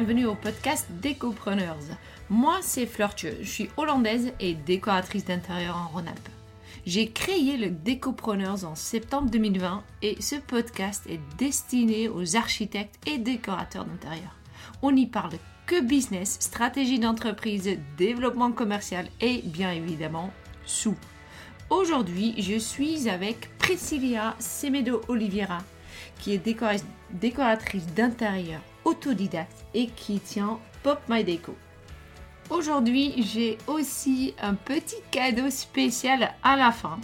Bienvenue au podcast Décopreneurs. Moi, c'est Fleur je suis hollandaise et décoratrice d'intérieur en Rhône-Alpes. J'ai créé le Décopreneurs en septembre 2020 et ce podcast est destiné aux architectes et décorateurs d'intérieur. On y parle que business, stratégie d'entreprise, développement commercial et bien évidemment sous. Aujourd'hui, je suis avec Priscilla Semedo Oliveira, qui est décoratrice d'intérieur autodidacte et qui tient Pop My Deco. Aujourd'hui, j'ai aussi un petit cadeau spécial à la fin.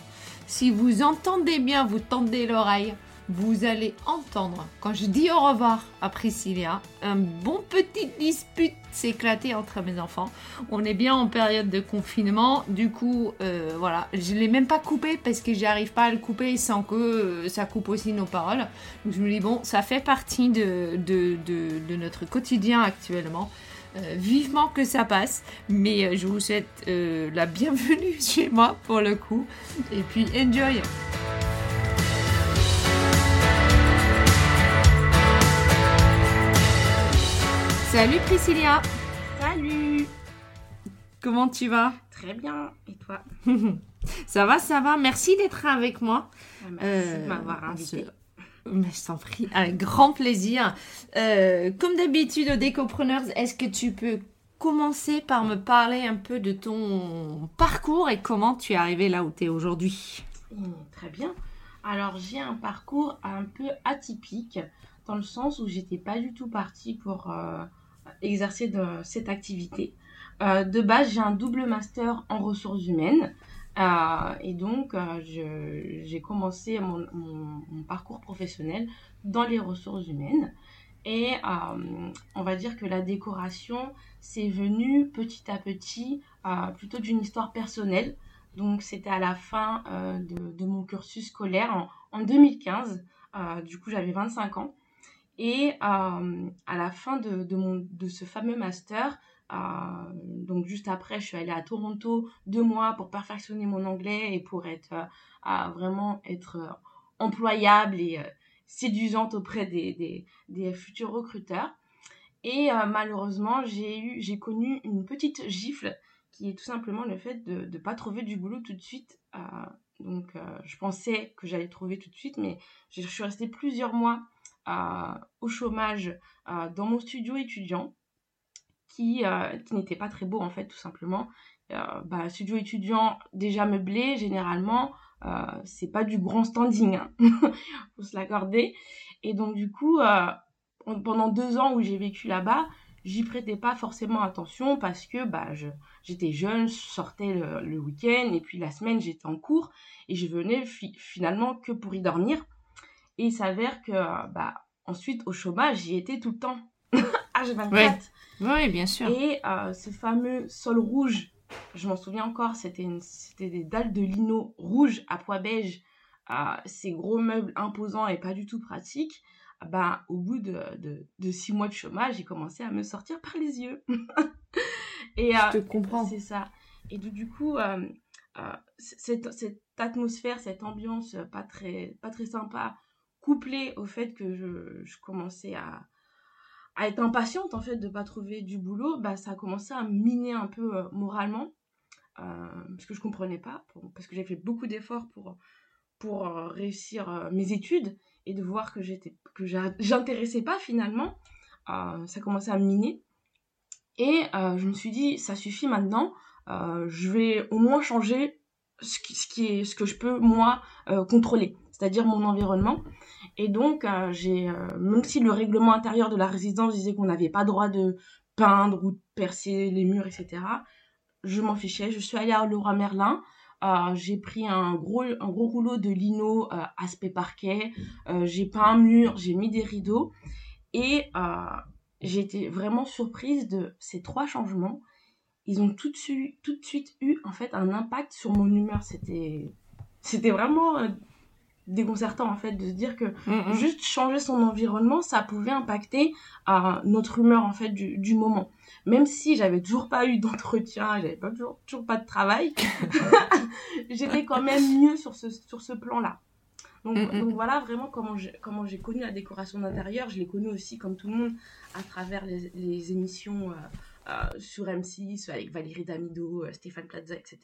Si vous entendez bien, vous tendez l'oreille, vous allez entendre, quand je dis au revoir à Priscilla, un bon petit dispute s'éclater entre mes enfants. On est bien en période de confinement, du coup, euh, voilà, je ne l'ai même pas coupé parce que j'arrive pas à le couper sans que euh, ça coupe aussi nos paroles. Je me dis, bon, ça fait partie de, de, notre quotidien actuellement. Euh, vivement que ça passe, mais je vous souhaite la bienvenue chez moi pour le coup. Et puis, enjoy! Salut Priscilla Salut Comment tu vas? Très bien, et toi? Ça va, ça va, merci d'être avec moi. Ah, merci de euh, m'avoir invité. Mais je t'en prie, avec grand plaisir. Euh, comme d'habitude au Décopreneurs, est-ce que tu peux commencer par me parler un peu de ton parcours et comment tu es arrivé là où tu es aujourd'hui? Mmh, Très bien. Alors j'ai un parcours un peu atypique dans le sens où j'étais pas du tout partie pour euh, exercer de, cette activité. Euh, de base, j'ai un double master en ressources humaines. Euh, et donc, euh, j'ai commencé mon, parcours professionnel dans les ressources humaines. Et on va dire que la décoration, c'est venu petit à petit plutôt d'une histoire personnelle. Donc, c'était à la fin de, mon cursus scolaire en 2015. du coup, j'avais 25 ans. Et euh, à la fin de, de, mon, de ce fameux master, euh, donc juste après, je suis allée à Toronto deux mois pour perfectionner mon anglais et pour être euh, vraiment être employable et séduisante auprès des, des, des, futurs recruteurs. Et malheureusement, j'ai eu, j'ai connu une petite gifle qui est tout simplement le fait de ne pas trouver du boulot tout de suite. donc, je pensais que j'allais trouver tout de suite, mais je suis restée plusieurs mois au chômage dans mon studio étudiant qui, euh, qui n'était pas très beau en fait tout simplement. Euh, bah, studio étudiant déjà meublé généralement euh, c'est pas du grand standing hein. faut se l'accorder et donc du coup pendant deux ans où j'ai vécu là-bas j'y prêtais pas forcément attention parce que bah j'étais jeune, je sortais le, week-end et puis la semaine j'étais en cours et je venais finalement que pour y dormir. Et il s'avère que, bah, ensuite, au chômage, j'y étais tout le temps. H24. Oui. bien sûr. Et euh, ce fameux sol rouge, je m'en souviens encore, c'était des dalles de lino rouge à pois beige. Euh, ces gros meubles imposants et pas du tout pratiques. Bah, au bout de, de, six mois de chômage, j'ai commencé à me sortir par les yeux. et, je te euh, comprends. C'est ça. Et du coup, cette, cette, atmosphère, cette ambiance pas très, pas très sympa, couplé au fait que je, commençais à, être impatiente en fait de pas trouver du boulot, bah ça a commencé à miner un peu euh, moralement euh, parce que je comprenais pas, parce que j'ai fait beaucoup d'efforts pour pour euh, réussir mes études et de voir que j'étais que j'intéressais pas finalement, ça commençait à miner. Et je me suis dit ça suffit maintenant, je vais au moins changer ce qui, est ce que je peux moi contrôler, c'est-à-dire mon environnement et donc, euh, j'ai, euh, même si le règlement intérieur de la résidence disait qu'on n'avait pas droit de peindre ou de percer les murs, etc., je m'en fichais. Je suis allée à Laura Merlin. Euh, j'ai pris un gros, un gros rouleau de lino aspect parquet. j'ai peint un mur, j'ai mis des rideaux. Et j'ai été vraiment surprise de ces trois changements. Ils ont tout de suite, tout de suite eu en fait un impact sur mon humeur. C'était, c'était vraiment déconcertant en fait de se dire que juste changer son environnement ça pouvait impacter euh, notre humeur en fait du, du moment même si j'avais toujours pas eu d'entretien j'avais pas toujours, toujours pas de travail j'étais quand même mieux sur ce sur ce plan là Donc, donc voilà vraiment comment j'ai, comment j'ai connu la décoration d'intérieur. Je l'ai connue aussi, comme tout le monde, à travers les, les émissions euh, euh, sur M6 avec Valérie Damido, Stéphane Plaza, etc.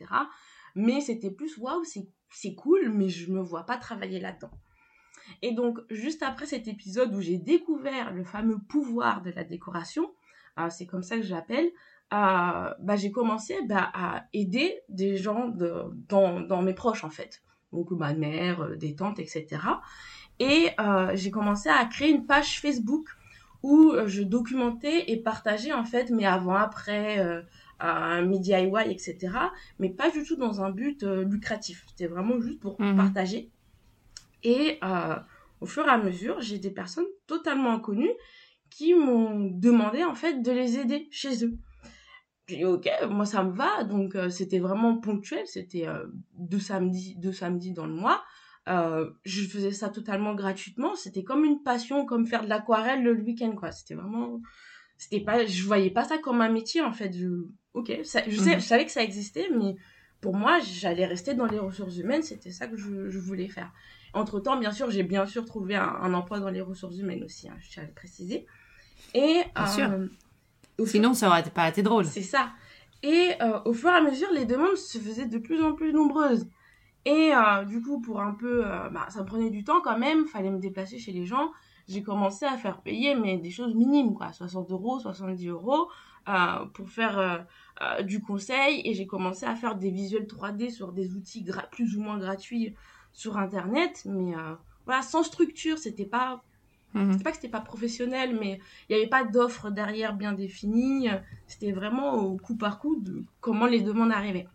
Mais c'était plus waouh, c'est, cool, mais je me vois pas travailler là-dedans. Et donc, juste après cet épisode où j'ai découvert le fameux pouvoir de la décoration, c'est comme ça que je l'appelle, bah, j'ai commencé bah, à aider des gens de, dans, dans mes proches en fait donc ma mère, euh, des tantes, etc. Et euh, j'ai commencé à créer une page Facebook où euh, je documentais et partageais en fait mes avant-après, euh, mes DIY, etc. Mais pas du tout dans un but lucratif. C'était vraiment juste pour mhm. partager. Et au fur et à mesure, j'ai des personnes totalement inconnues qui m'ont demandé en fait de les aider chez eux. J'ai dit ok, moi ça me va. Donc euh, c'était vraiment ponctuel, c'était euh, deux samedis, deux samedis dans le mois. Euh, je faisais ça totalement gratuitement. C'était comme une passion, comme faire de l'aquarelle le week-end quoi. C'était vraiment, c'était pas, je voyais pas ça comme un métier en fait. Je, ok, ça, je, sais, mhm. je savais que ça existait, mais pour moi j'allais rester dans les ressources humaines. C'était ça que je, je voulais faire. Entre temps, bien sûr, j'ai bien sûr trouvé un, emploi dans les ressources humaines aussi. Hein, je tiens à le préciser. Et bien sûr Sinon, ça aurait pas été drôle. C'est ça. Et euh, au fur et à mesure, les demandes se faisaient de plus en plus nombreuses. Et euh, du coup, pour un peu, euh, bah, ça prenait du temps quand même, fallait me déplacer chez les gens. J'ai commencé à faire payer, mais des choses minimes, quoi, 60 euros, 70 euros, pour faire du conseil. Et j'ai commencé à faire des visuels 3D sur des outils plus ou moins gratuits sur Internet. Mais voilà, sans structure, c'était pas Mhm. C'est pas que c'était pas professionnel, mais il n'y avait pas d'offre derrière bien définie. C'était vraiment au coup par coup de comment les demandes arrivaient.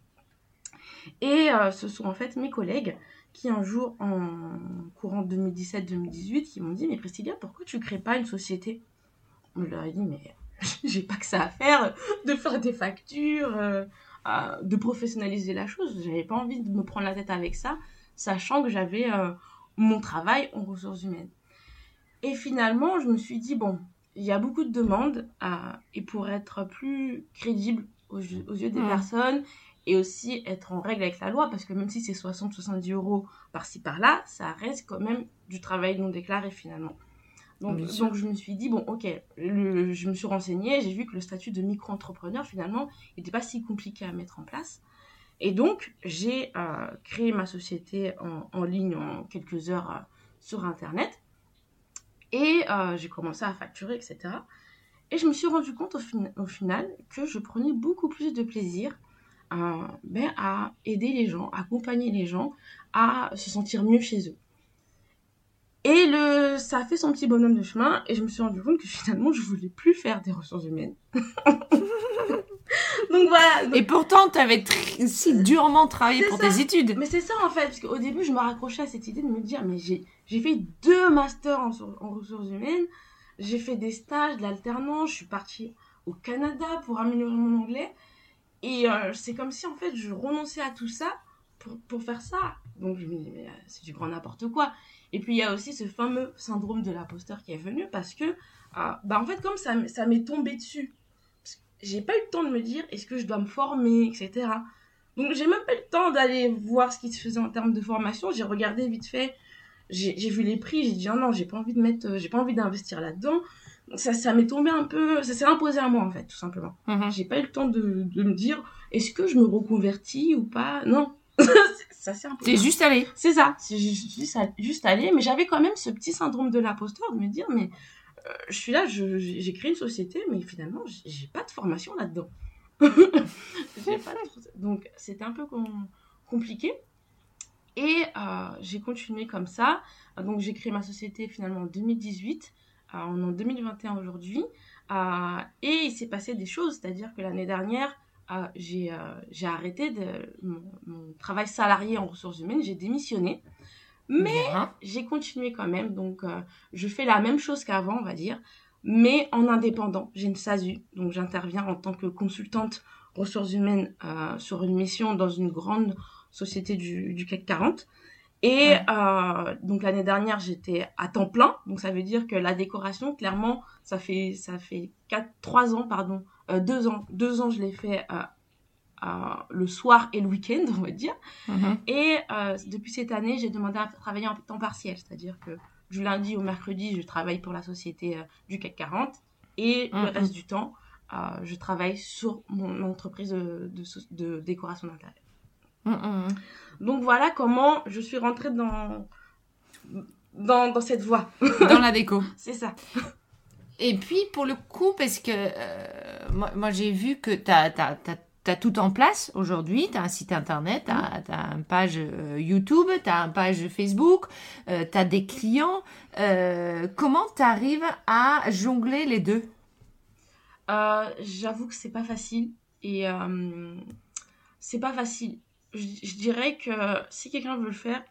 Et euh, ce sont en fait mes collègues qui un jour en courant 2017-2018 qui m'ont dit mais Priscilla pourquoi tu crées pas une société? Je leur ai dit mais j'ai pas que ça à faire de faire des factures, euh, de professionnaliser la chose. J'avais pas envie de me prendre la tête avec ça, sachant que j'avais euh, mon travail en ressources humaines. Et finalement, je me suis dit, bon, il y a beaucoup de demandes, et pour être plus crédible aux, yeux des personnes, et aussi être en règle avec la loi, parce que même si c'est 60-70 euros par-ci par-là, ça reste quand même du travail non déclaré finalement. Donc, donc je me suis dit, bon, ok, je me suis renseignée, j'ai vu que le statut de micro-entrepreneur, finalement, n'était pas si compliqué à mettre en place. Et donc, j'ai euh, créé ma société en, en, ligne en quelques heures euh, sur Internet. Et euh, j'ai commencé à facturer, etc. Et je me suis rendu compte au, final que je prenais beaucoup plus de plaisir ben, à aider les gens, à accompagner les gens à se sentir mieux chez eux. Et le, ça a fait son petit bonhomme de chemin et je me suis rendu compte que finalement je voulais plus faire des ressources humaines. donc voilà. Et pourtant, tu avais si durement travaillé pour tes études. Mais c'est ça en fait, parce qu'au début, je me raccrochais à cette idée de me dire, mais j'ai, j'ai fait deux masters en, ressources humaines, j'ai fait des stages, de l'alternance, je suis partie au Canada pour améliorer mon anglais. Et euh, c'est comme si en fait je renonçais à tout ça pour, pour faire ça. Donc je me dis, mais euh, c'est du grand n'importe quoi. Et puis il y a aussi ce fameux syndrome de l'imposteur qui est venu parce que, euh, bah en fait, comme ça, ça m'est tombé dessus j'ai pas eu le temps de me dire est-ce que je dois me former, etc. Donc j'ai même pas eu le temps d'aller voir ce qui se faisait en termes de formation. J'ai regardé vite fait, j'ai vu les prix, j'ai dit oh non, j'ai pas envie de mettre, euh, j'ai pas envie d'investir là-dedans. Ça, ça m'est tombé un peu, ça s'est imposé à moi en fait, tout simplement. Mm-hmm. J'ai pas eu le temps de, de me dire est-ce que je me reconvertis ou pas? Non, ça. C'est juste aller. C'est ça, c'est juste, juste aller. Mais j'avais quand même ce petit syndrome de l'imposteur de me dire mais euh, je suis là, j'ai créé une société, mais finalement, j'ai pas de formation là-dedans. Donc, c'était un peu compliqué. Et euh, j'ai continué comme ça. Donc, j'ai créé ma société finalement en 2018. Euh, on est en 2021 aujourd'hui. et il s'est passé des choses. C'est-à-dire que l'année dernière, j'ai arrêté de, mon, travail salarié en ressources humaines. J'ai démissionné. Mais j'ai continué quand même, donc euh, je fais la même chose qu'avant, on va dire, mais en indépendant. J'ai une SASU, donc j'interviens en tant que consultante ressources humaines euh, sur une mission dans une grande société du, du CAC 40. Et euh, donc l'année dernière, j'étais à temps plein, donc ça veut dire que la décoration, clairement, ça fait ça fait quatre, trois ans, pardon, deux ans, deux ans, je l'ai fait le soir et le week-end, on va dire. Mhm. Et depuis cette année, j'ai demandé à travailler en temps partiel, c'est-à-dire que du lundi au mercredi, je travaille pour la société du CAC 40 et le Mhm. reste du temps, je travaille sur mon entreprise de, de, de décoration d'intérieur. Mhm. Donc voilà comment je suis rentrée dans, dans, dans cette voie. Dans la déco. C'est ça. Et puis, pour le coup, parce que euh, moi, moi, j'ai vu que tu as, tout en place aujourd'hui. Tu as un site internet, tu as, une page euh, YouTube, tu as une page Facebook, euh, tu as des clients. Euh, comment tu arrives à jongler les deux? J'avoue que c'est pas facile. Et c'est pas facile. Je, je dirais que si quelqu'un veut le faire,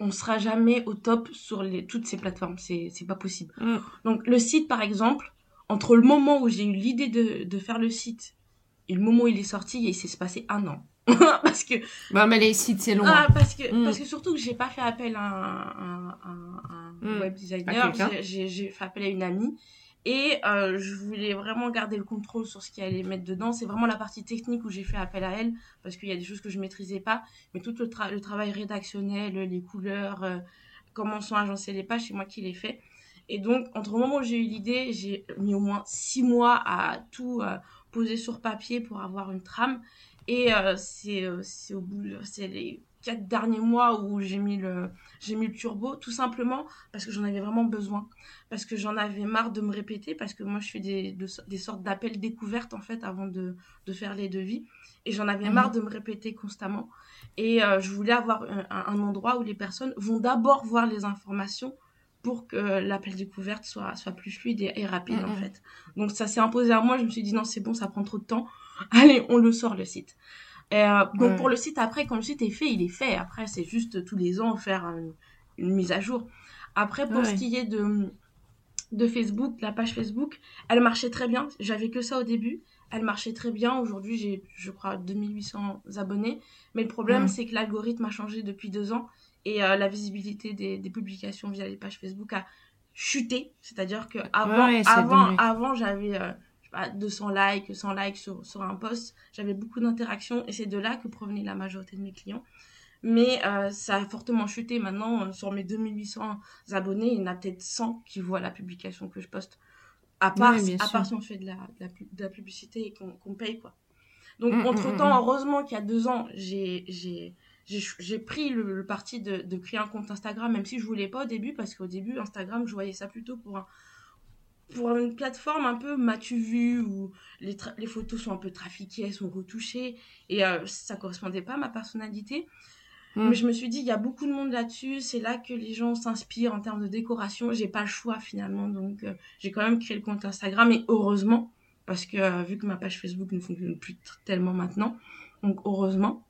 on sera jamais au top sur les, toutes ces plateformes. C'est c'est pas possible. Mm. Donc le site, par exemple, entre le moment où j'ai eu l'idée de, de faire le site et le moment où il est sorti, il s'est passé un an. parce que Bah, mais les sites, c'est long. ah, parce que Mm. parce que surtout que j'ai pas fait appel à un, un, Mm. web designer, j'ai fait appel à une amie et euh, je voulais vraiment garder le contrôle sur ce qu'il allait mettre dedans. C'est vraiment la partie technique où j'ai fait appel à elle parce qu'il y a des choses que je maîtrisais pas, mais tout le, tra- le travail rédactionnel, les couleurs, euh, comment sont agencées les pages, c'est moi qui l'ai fait. Et donc entre le moment où j'ai eu l'idée, j'ai mis au moins six mois à tout euh, poser sur papier pour avoir une trame. Et c'est au bout, c'est quatre derniers mois où j'ai mis le j'ai mis le turbo, tout simplement parce que j'en avais vraiment besoin, parce que j'en avais marre de me répéter, parce que moi je fais des de- des sortes d'appels découvertes en fait avant de de faire les devis, et j'en avais Mhm. marre de me répéter constamment. Et euh, je voulais avoir un, endroit où les personnes vont d'abord voir les informations pour que l'appel découverte soit soit plus fluide et, et rapide en Mhm. fait. Donc ça s'est imposé à moi, je me suis dit non c'est bon, ça prend trop de temps. Allez, on le sort le site. Euh, donc Ouais. pour le site après, quand le site est fait, il est fait. Après c'est juste tous les ans faire une, une mise à jour. Après pour Ouais. ce qui est de de Facebook, la page Facebook, elle marchait très bien. J'avais que ça au début. Elle marchait très bien. Aujourd'hui, j'ai, je crois, 2800 abonnés. Mais le problème, c'est que l'algorithme a changé depuis deux ans et euh, la visibilité des, des publications via les pages Facebook a chuté. C'est-à-dire que avant, avant, avant, j'avais euh, pas, 200 likes, 100 likes sur, sur un post. J'avais beaucoup d'interactions et c'est de là que provenait la majorité de mes clients. Mais euh, ça a fortement chuté maintenant. euh, sur mes 2800 abonnés, il y en a peut-être 100 qui voient la publication que je poste. À part, à part si on fait de la, de la, pu- de la publicité et qu'on qu'on paye, quoi. Donc, Mm, mm, entre-temps, mm, heureusement qu'il y a deux ans, j'ai pris le, le parti de, de créer un compte Instagram, même si je voulais pas au début, parce qu'au début, Instagram, je voyais ça plutôt pour un, pour une plateforme un peu m'as-tu vu où les, photos sont un peu trafiquées, elles sont retouchées et euh, ça correspondait pas à ma personnalité. Mm. Mais je me suis dit, il y a beaucoup de monde là-dessus, c'est là que les gens s'inspirent en termes de décoration. J'ai pas le choix finalement, donc euh, j'ai quand même créé le compte Instagram et heureusement, parce que euh, vu que ma page Facebook ne fonctionne plus tellement maintenant, donc heureusement.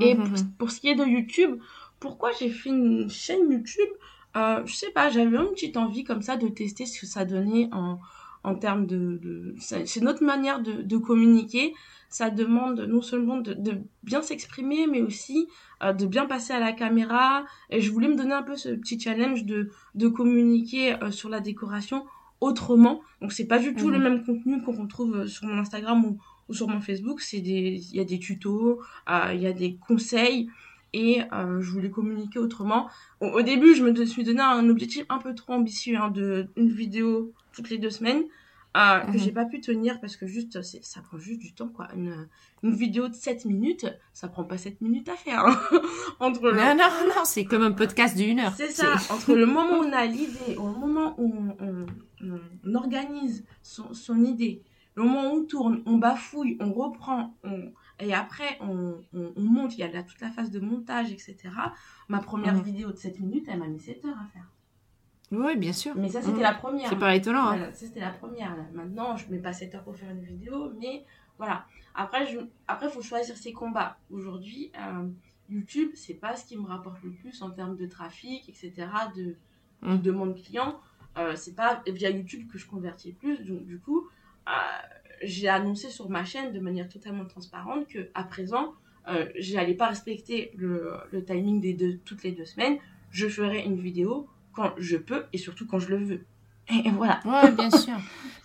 Et pour, pour ce qui est de YouTube, pourquoi j'ai fait une chaîne YouTube euh, Je sais pas, j'avais une petite envie comme ça de tester ce que ça donnait en, en termes de... de c'est notre manière de, de communiquer. Ça demande non seulement de, de bien s'exprimer, mais aussi euh, de bien passer à la caméra. Et je voulais me donner un peu ce petit challenge de, de communiquer euh, sur la décoration autrement. Donc c'est pas du tout Mhm. le même contenu qu'on retrouve euh, sur mon Instagram ou, ou sur mon Facebook. C'est des, il y a des tutos, euh, il y a des conseils et euh, je voulais communiquer autrement. Au, au début, je me suis donné un objectif un peu trop ambitieux hein, de une vidéo toutes les deux semaines. Euh, que Mhm. j'ai pas pu tenir parce que juste c'est- ça prend juste du temps quoi une, une vidéo de 7 minutes ça prend pas 7 minutes à faire hein. entre le- Non, non, non, c'est comme un podcast d'une heure. c'est ça, entre le moment où on a l'idée, au moment où on- on organise son, son idée, le moment où on tourne, on bafouille, on reprend, on- et après on, on- on monte, il y a là toute la phase de montage, etc. Ma première vidéo de 7 minutes, elle m'a mis 7 heures à faire. Oui, bien sûr. Mais ça, c'était la première. C'est pas étonnant. hein. Ça c'était la première. là. Maintenant, je mets pas 7 heures pour faire une vidéo, mais voilà. Après, je... après, faut choisir ses combats. Aujourd'hui, euh, YouTube, c'est pas ce qui me rapporte le plus en termes de trafic, etc., de, de Mm. demande client. Euh, c'est pas via YouTube que je convertis le plus. Donc, du coup, euh, j'ai annoncé sur ma chaîne de manière totalement transparente que à présent, euh, j'allais pas respecter le, le timing des deux, toutes les deux semaines. Je ferai une vidéo quand je peux et surtout quand je le veux. Et voilà. Ouais, bien sûr.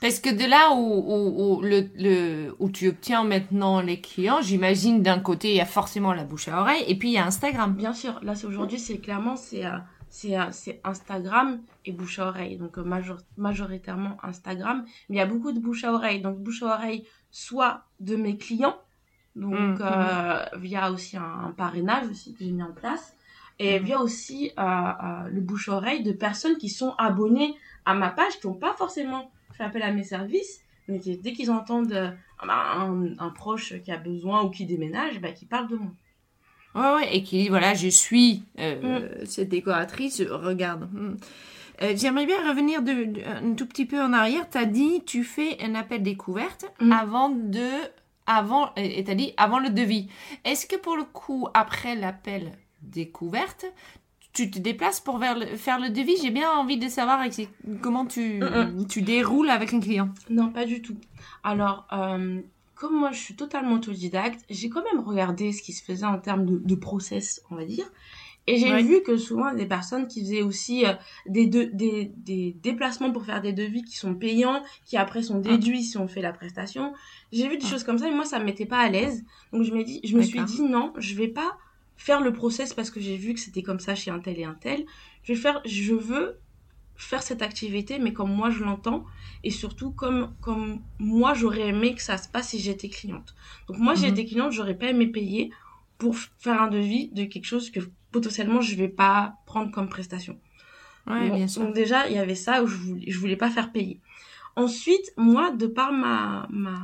Parce que de là où, où, où le, le, où tu obtiens maintenant les clients, j'imagine d'un côté, il y a forcément la bouche à oreille et puis il y a Instagram. Bien sûr, là, c'est aujourd'hui, c'est clairement, c'est euh, c'est euh, c'est Instagram et bouche à oreille. Donc, euh, major- majoritairement Instagram. Mais il y a beaucoup de bouche à oreille. Donc, bouche à oreille, soit de mes clients, donc Mm, euh, via aussi un, un parrainage aussi que j'ai mis en place. Et Mm. via aussi euh, euh, le bouche à oreille de personnes qui sont abonnées à ma page, qui n'ont pas forcément fait appel à mes services, mais qui, dès qu'ils entendent un, un proche qui a besoin ou qui déménage, bah, qui parlent de moi. Ouais, ouais, et qui dit, voilà, je suis euh, cette décoratrice, regarde. Hmm. Euh, J'aimerais bien revenir de, de- un tout petit peu en arrière. Tu as dit, tu fais un appel découverte Mm. avant de. Avant, et tu as dit avant le devis. Est-ce que pour le coup, après l'appel découverte, tu te déplaces pour vers le- faire le devis? J'ai bien envie de savoir comment tu, Mm, tu déroules avec un client. Non, pas du tout. Alors, euh, comme moi je suis totalement autodidacte, j'ai quand même regardé ce qui se faisait en termes de, de process, on va dire. Et j'ai Ouais. vu que souvent des personnes qui faisaient aussi euh, des, de- des, des déplacements pour faire des devis qui sont payants, qui après sont déduits si on fait la prestation. J'ai vu des Ah. choses comme ça et moi ça me mettait pas à l'aise. Donc je, dit, je me suis dit non, je vais pas faire le process parce que j'ai vu que c'était comme ça chez un tel et un tel. Je vais faire, je veux faire cette activité mais comme moi je l'entends et surtout comme comme moi j'aurais aimé que ça se passe si j'étais cliente. Donc moi si Mhm. j'étais cliente, j'aurais pas aimé payer pour faire un devis de quelque chose que potentiellement je vais pas prendre comme prestation. Ouais, Bon, bien sûr. Donc déjà il y avait ça où je voulais je voulais pas faire payer. Ensuite, moi de par ma ma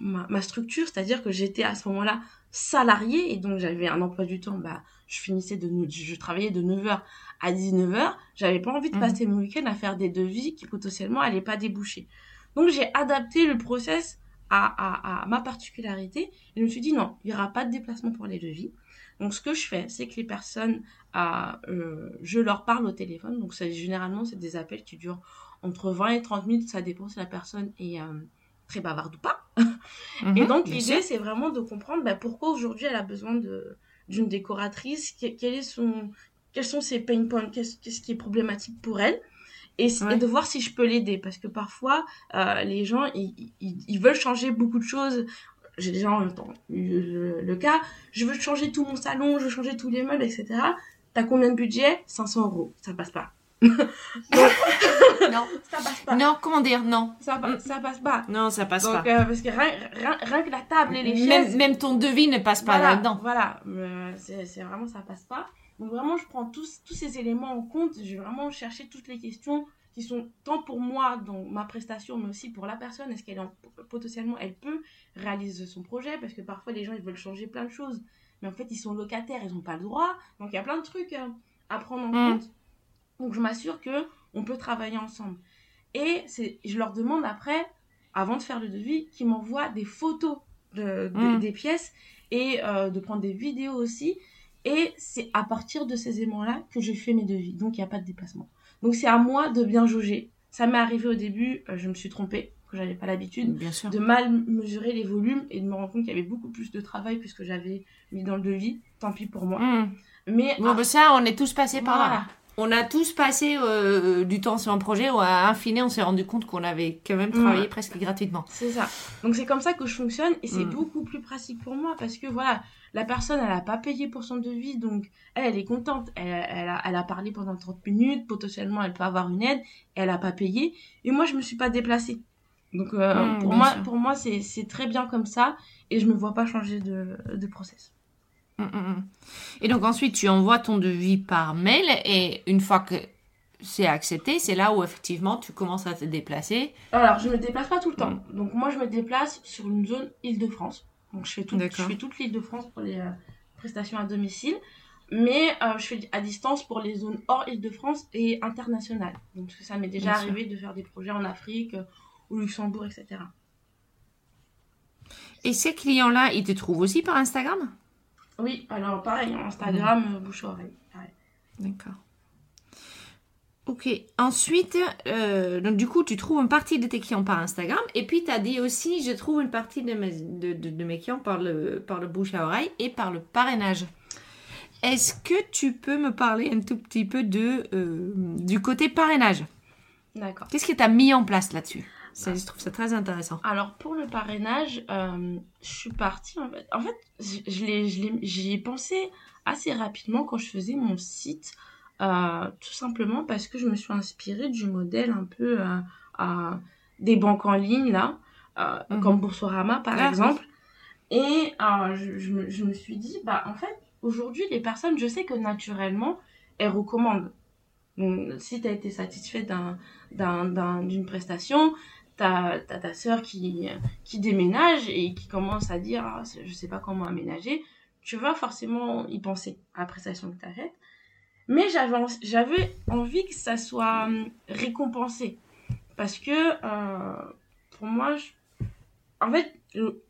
ma, ma structure, c'est-à-dire que j'étais à ce moment-là salariée et donc j'avais un emploi du temps bah je finissais de je travaillais de 9h à 19h, j'avais pas envie de Mhm. passer mon week-end à faire des devis qui potentiellement allaient pas déboucher. Donc j'ai adapté le process à, à, à ma particularité et je me suis dit non, il y aura pas de déplacement pour les devis. Donc ce que je fais, c'est que les personnes, euh, euh, je leur parle au téléphone. Donc c'est généralement c'est des appels qui durent entre 20 et 30 minutes, ça dépend si la personne est euh, très bavarde ou pas. Et Mhm, donc bien l'idée c'est vraiment de comprendre bah, pourquoi aujourd'hui elle a besoin de d'une décoratrice, que- quel est son, quels sont ses pain points, qu'est-ce qui est problématique pour elle. Et, de voir si je peux l'aider parce que parfois euh, les gens ils, ils, ils veulent changer beaucoup de choses j'ai déjà en même temps eu le, le cas je veux changer tout mon salon je veux changer tous les meubles etc t'as combien de budget? 500 euros ça passe pas Non. ça passe pas non, comment dire Non. ça, ça passe pas Non, ça passe donc pas. euh, parce que rien, rien, rien que la table et les chaises Même, même ton devis ne passe pas voilà, là-dedans. Voilà, euh, c'est c'est vraiment ça passe pas. Donc vraiment, je prends tous, tous ces éléments en compte. Je vais vraiment chercher toutes les questions qui sont tant pour moi dans ma prestation, mais aussi pour la personne. Est-ce qu'elle en- potentiellement elle peut réaliser son projet? Parce que parfois les gens ils veulent changer plein de choses, mais en fait ils sont locataires, ils n'ont pas le droit. Donc il y a plein de trucs euh, à prendre en Mm. compte. Donc je m'assure que on peut travailler ensemble. Et je leur demande après, avant de faire le devis, qu'ils m'envoient des photos de, de- Mm. des pièces et euh, de prendre des vidéos aussi. Et c'est à partir de ces éléments-là que je fais mes devis. Donc il n'y a pas de déplacement. Donc c'est à moi de bien jauger. Ça m'est arrivé au début, euh, je me suis trompée, que j'avais pas l'habitude de mal mesurer les volumes et de me rendre compte qu'il y avait beaucoup plus de travail puisque j'avais mis dans le devis. Tant pis pour moi. Mm. Mais Bon, ben ça, on est tous passés par là. On a tous passé euh, du temps sur un projet où à un fini, on s'est rendu compte qu'on avait quand même travaillé Ouais. presque gratuitement. C'est ça. Donc c'est comme ça que je fonctionne et c'est Mm. beaucoup plus pratique pour moi parce que voilà, la personne elle a pas payé pour son devis donc elle, elle est contente. Elle, elle, a, elle a parlé pendant 30 minutes, potentiellement elle peut avoir une aide, elle a pas payé et moi je me suis pas déplacée. Donc euh, Mm, pour moi sûr. pour moi c'est c'est très bien comme ça et je me vois pas changer de, de process. Mm, mm, mm. Et donc ensuite, tu envoies ton devis par mail et une fois que c'est accepté, c'est là où effectivement tu commences à te déplacer. Alors je me déplace pas tout le temps. Donc moi je me déplace sur une zone Île-de-France. Donc je fais, tout, je fais toute l'Île-de-France pour les euh, prestations à domicile. Mais euh, je fais à distance pour les zones hors Île-de-France et internationales. Donc ça m'est déjà Bien sûr. arrivé de faire des projets en Afrique, euh, au Luxembourg, etc. Et ces clients-là, ils te trouvent aussi par Instagram? Oui, alors pareil, Instagram, euh, bouche à oreille. pareil. D'accord. Ok. Ensuite, euh, donc du coup, tu trouves une partie de tes clients par Instagram. Et puis, tu as dit aussi, je trouve une partie de mes, de, de- de mes clients par le, par le bouche à oreille et par le parrainage. Est-ce que tu peux me parler un tout petit peu de, euh, du côté parrainage? D'accord. Qu'est-ce que tu as mis en place là-dessus? Je trouve ça très intéressant. Alors pour le parrainage, euh, je suis partie en fait. En fait, j'y ai pensé assez rapidement quand je faisais mon site, euh, tout simplement parce que je me suis inspirée du modèle un peu euh, des banques en ligne là, mhm. comme Boursorama par ah, exemple. Et je, je, me, suis dit, bah en fait, aujourd'hui les personnes, je sais que naturellement elles recommandent. Donc, si tu as été satisfait d'une prestation, tu as, ta soeur qui, qui déménage et qui commence à dire ah, je sais pas comment aménager, tu vas forcément y penser à la prestation que tu as faite. Mais j'avais envie que ça soit hum, récompensé. Parce que euh, pour moi, en fait,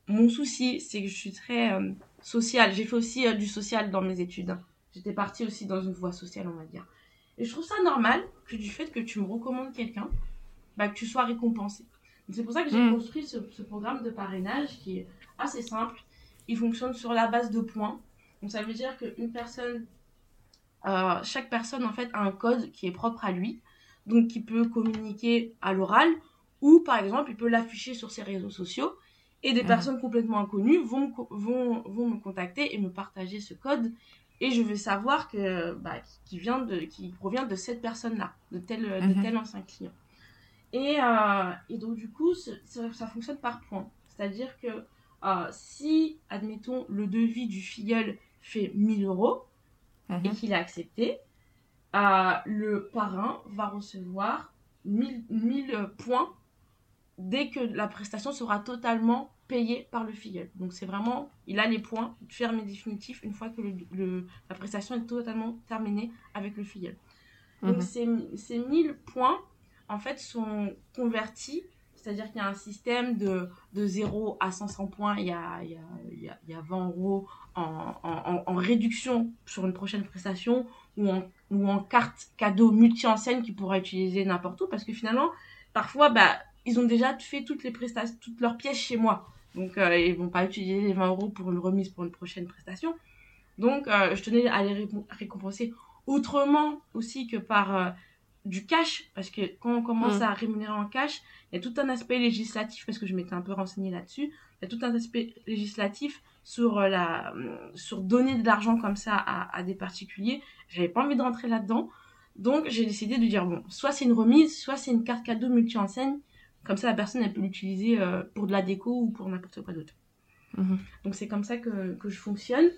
mon souci, c'est que je suis très euh, sociale. J'ai fait aussi euh, du social dans mes études. Hein. J'étais partie aussi dans une voie sociale, on va dire. Et je trouve ça normal que du fait que tu me recommandes quelqu'un, bah, que tu sois récompensé. C'est pour ça que j'ai hmm. construit ce, programme de parrainage qui est assez simple. Il fonctionne sur la base de points. Donc ça veut dire qu'une personne, euh, chaque personne en fait a un code qui est propre à lui, donc qui peut communiquer à l'oral ou par exemple il peut l'afficher sur ses réseaux sociaux et des hmm. personnes complètement inconnues vont, vont, vont me contacter et me partager ce code et je vais savoir que bah, qui vient de qui provient de cette personne là de tel de mhm. tel ancien client et, euh, et donc du coup ça, fonctionne par points c'est à dire que euh, si admettons le devis du filleul fait 1000 euros et mhm. qu'il a accepté euh, le parrain va recevoir 1000, 1000 points dès que la prestation sera totalement payé par le filleul. Donc c'est vraiment, il a les points fermes et définitifs une fois que le, la prestation est totalement terminée avec le filleul. Donc ces, ces 1000 points, en fait, sont convertis, c'est-à-dire qu'il y a un système de, de 0 à 500 points, il y a, il y a, il y a 20 euros en, en, réduction sur une prochaine prestation ou en, ou en carte cadeau multi-enseigne qui pourra utiliser n'importe où parce que finalement, parfois, bah, ils ont déjà fait toutes les prestations, toutes leurs pièces chez moi. Donc, ils euh, ils vont pas utiliser les 20 euros pour une remise pour une prochaine prestation. Donc, euh, je tenais à les récompenser autrement aussi que par euh, du cash, parce que quand on commence mm. à rémunérer en cash, il y a tout un aspect législatif, parce que je m'étais un peu renseignée là-dessus, il y a tout un aspect législatif sur, la, sur donner de l'argent comme ça à, à des particuliers. J'avais pas envie de rentrer là-dedans. Donc, j'ai décidé de dire, bon, soit c'est une remise, soit c'est une carte cadeau multi-enseigne comme ça, la personne, elle peut l'utiliser euh, pour de la déco ou pour n'importe quoi d'autre. Mhm. Donc, c'est comme ça que, que, je fonctionne.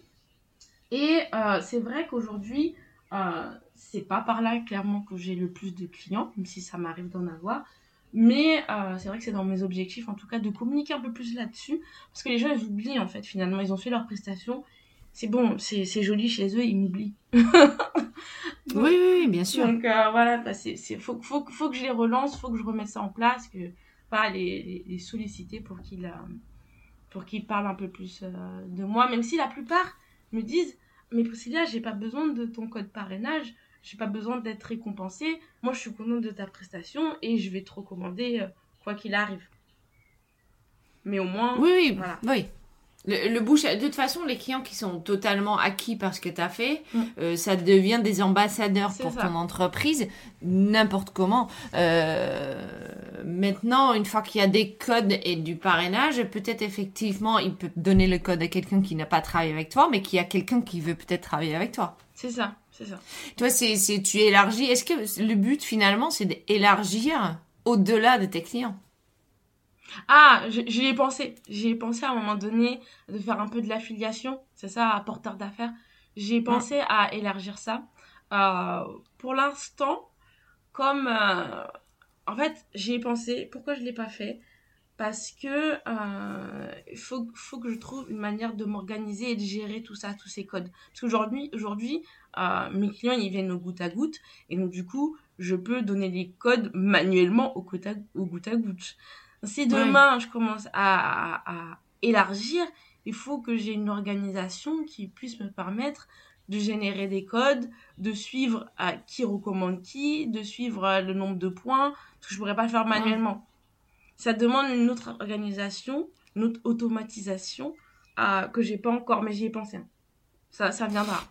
Et euh, c'est vrai qu'aujourd'hui, euh, c'est pas par là, clairement, que j'ai le plus de clients, même si ça m'arrive d'en avoir. Mais euh, c'est vrai que c'est dans mes objectifs, en tout cas, de communiquer un peu plus là-dessus. Parce que les gens, ils oublient, en fait, finalement. Ils ont fait leur prestation. C'est bon, c'est joli chez eux, ils m'oublient. oui, oui, bien sûr. Donc voilà, bah, c'est faut, faut, faut, que je les relance, faut que je remette ça en place, que pas les, les, solliciter pour qu'ils euh, pour qu'ils parlent un peu plus euh, de moi, même si la plupart me disent mais Priscilla, j'ai pas besoin de ton code parrainage, j'ai pas besoin d'être récompensée. Moi, je suis contente de ta prestation et je vais te recommander euh, quoi qu'il arrive. Mais au moins, oui, oui, voilà. oui. Le, bouche, de toute façon, les clients qui sont totalement acquis par ce que tu as fait, mm. euh, ça devient des ambassadeurs pour ton entreprise, n'importe comment. Euh, maintenant, une fois qu'il y a des codes et du parrainage, peut-être effectivement, il peut donner le code à quelqu'un qui n'a pas travaillé avec toi, mais qui a quelqu'un qui veut peut-être travailler avec toi. C'est ça, c'est ça. Toi, c'est, tu élargis. Est-ce que le but finalement, c'est d'élargir au-delà de tes clients? Ah, j'y ai pensé. J'y ai pensé à un moment donné de faire un peu de l'affiliation. C'est ça, à porteur d'affaires. J'ai pensé à élargir ça. Euh, pour l'instant, comme... Euh, en fait, j'y ai pensé. Pourquoi je ne l'ai pas fait? Parce que euh, faut, faut que je trouve une manière de m'organiser et de gérer tout ça, tous ces codes. Parce qu'aujourd'hui, aujourd'hui, mes clients, ils viennent au goutte à goutte. Et donc, du coup, je peux donner les codes manuellement au, au goutte à goutte. Si demain je commence à, élargir, il faut que j'ai une organisation qui puisse me permettre de générer des codes, de suivre à qui recommande qui, de suivre euh, le nombre de points, parce que je pourrais pas le faire manuellement. Ça demande une autre organisation, une autre automatisation que que j'ai pas encore, mais j'y ai pensé. Hein. Ça, ça viendra.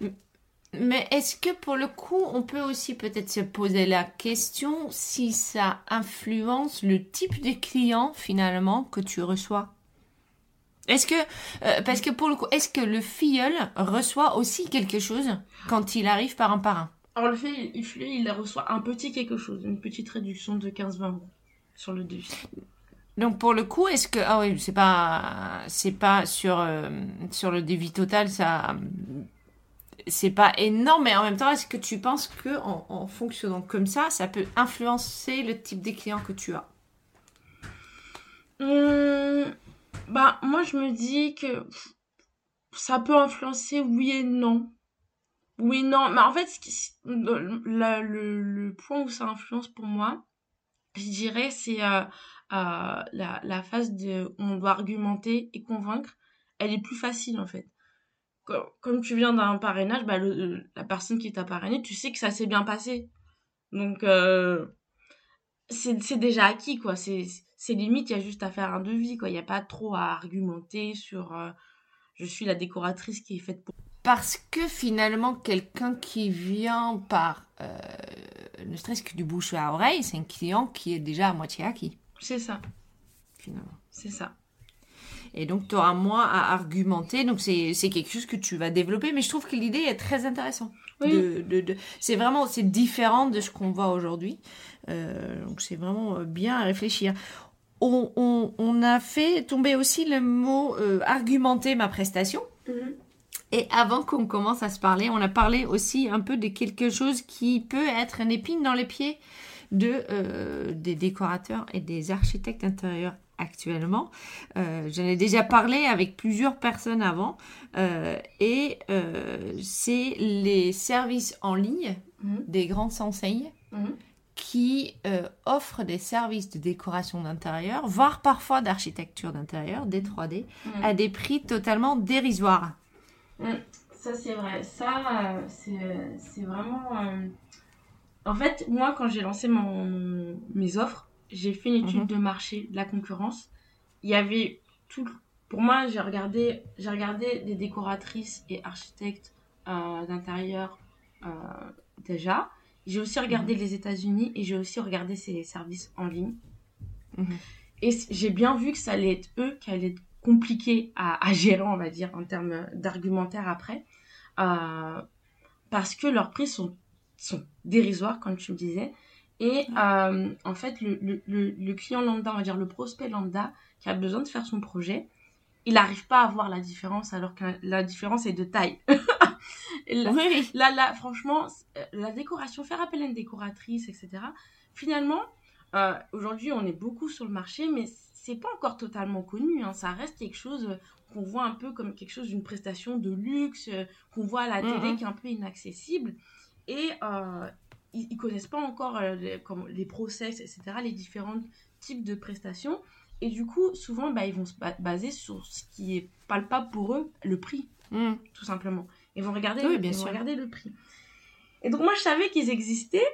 Mais est-ce que pour le coup, on peut aussi peut-être se poser la question si ça influence le type de client finalement que tu reçois? Est-ce que, euh, parce que pour le coup, est-ce que le filleul reçoit aussi quelque chose quand il arrive par un par un? Alors le filleul, il reçoit un petit quelque chose, une petite réduction de 15-20 euros sur le devis. Donc pour le coup, est-ce que ah oui, c'est pas c'est pas sur euh, sur le devis total ça c'est pas énorme, mais en même temps, est-ce que tu penses que en, fonctionnant comme ça, ça peut influencer le type des clients que tu as? Hum, Bah, moi, je me dis que ça peut influencer oui et non. Oui, non, mais en fait, le, point où ça influence pour moi, je dirais, c'est euh, euh, la, phase de, où on doit argumenter et convaincre. Elle est plus facile, en fait comme tu viens d'un parrainage, bah, la personne qui t'a parrainé, tu sais que ça s'est bien passé. Donc, euh, c'est déjà acquis, quoi. C'est limite, il y a juste à faire un devis, quoi. Il n'y a pas trop à argumenter sur euh, je suis la décoratrice qui est faite pour. Parce que finalement, quelqu'un qui vient par euh, ne serait-ce que du bouche à oreille, c'est un client qui est déjà à moitié acquis. C'est ça. Finalement. C'est ça. Et donc, tu auras moins à argumenter. Donc, c'est quelque chose que tu vas développer. Mais je trouve que l'idée est très intéressante. De, de, c'est vraiment c'est différent de ce qu'on voit aujourd'hui. Euh, donc, c'est vraiment euh, bien à réfléchir. On, on, on, a fait tomber aussi le mot euh, argumenter ma prestation. Mhm. Et avant qu'on commence à se parler, on a parlé aussi un peu de quelque chose qui peut être une épine dans les pieds de, euh, des décorateurs et des architectes intérieurs actuellement. Euh, J'en ai déjà parlé avec plusieurs personnes avant. Euh, et euh, c'est les services en ligne mhm. des grandes enseignes mhm. qui offrent des services de décoration d'intérieur, voire parfois d'architecture d'intérieur, des 3D, mhm. à des prix totalement dérisoires. Ça, c'est vrai. Ça, c'est vraiment... En fait, moi, quand j'ai lancé mon, mes offres, j'ai fait une étude mhm. de marché de la concurrence. Il y avait tout. Pour moi, j'ai regardé, j'ai regardé des décoratrices et architectes euh, d'intérieur euh, déjà. J'ai aussi regardé mhm. les États-Unis et j'ai aussi regardé ces services en ligne. Mhm. Et j'ai bien vu que ça allait être eux qui allaient être compliqués à, gérer, on va dire, en termes d'argumentaire après. Euh, parce que leurs prix sont, sont dérisoires, comme tu me disais. Et euh, en fait, le, le, le, client lambda, on va dire le prospect lambda, qui a besoin de faire son projet, il n'arrive pas à voir la différence alors que la différence est de taille. là, oui. là, là, franchement, euh, la décoration, faire appel à une décoratrice, etc. Finalement, euh, aujourd'hui, on est beaucoup sur le marché, mais c'est pas encore totalement connu. Hein. Ça reste quelque chose qu'on voit un peu comme quelque chose d'une prestation de luxe, qu'on voit à la télé, qui est un peu inaccessible. Et, euh, ils, connaissent pas encore euh, les, comme les process, etc., les différents types de prestations. Et du coup, souvent, bah, ils vont se baser sur ce qui est palpable pour eux, le prix, hmm. tout simplement. Ils vont regarder, bien sûr. regarder le prix. Et donc, moi, je savais qu'ils existaient.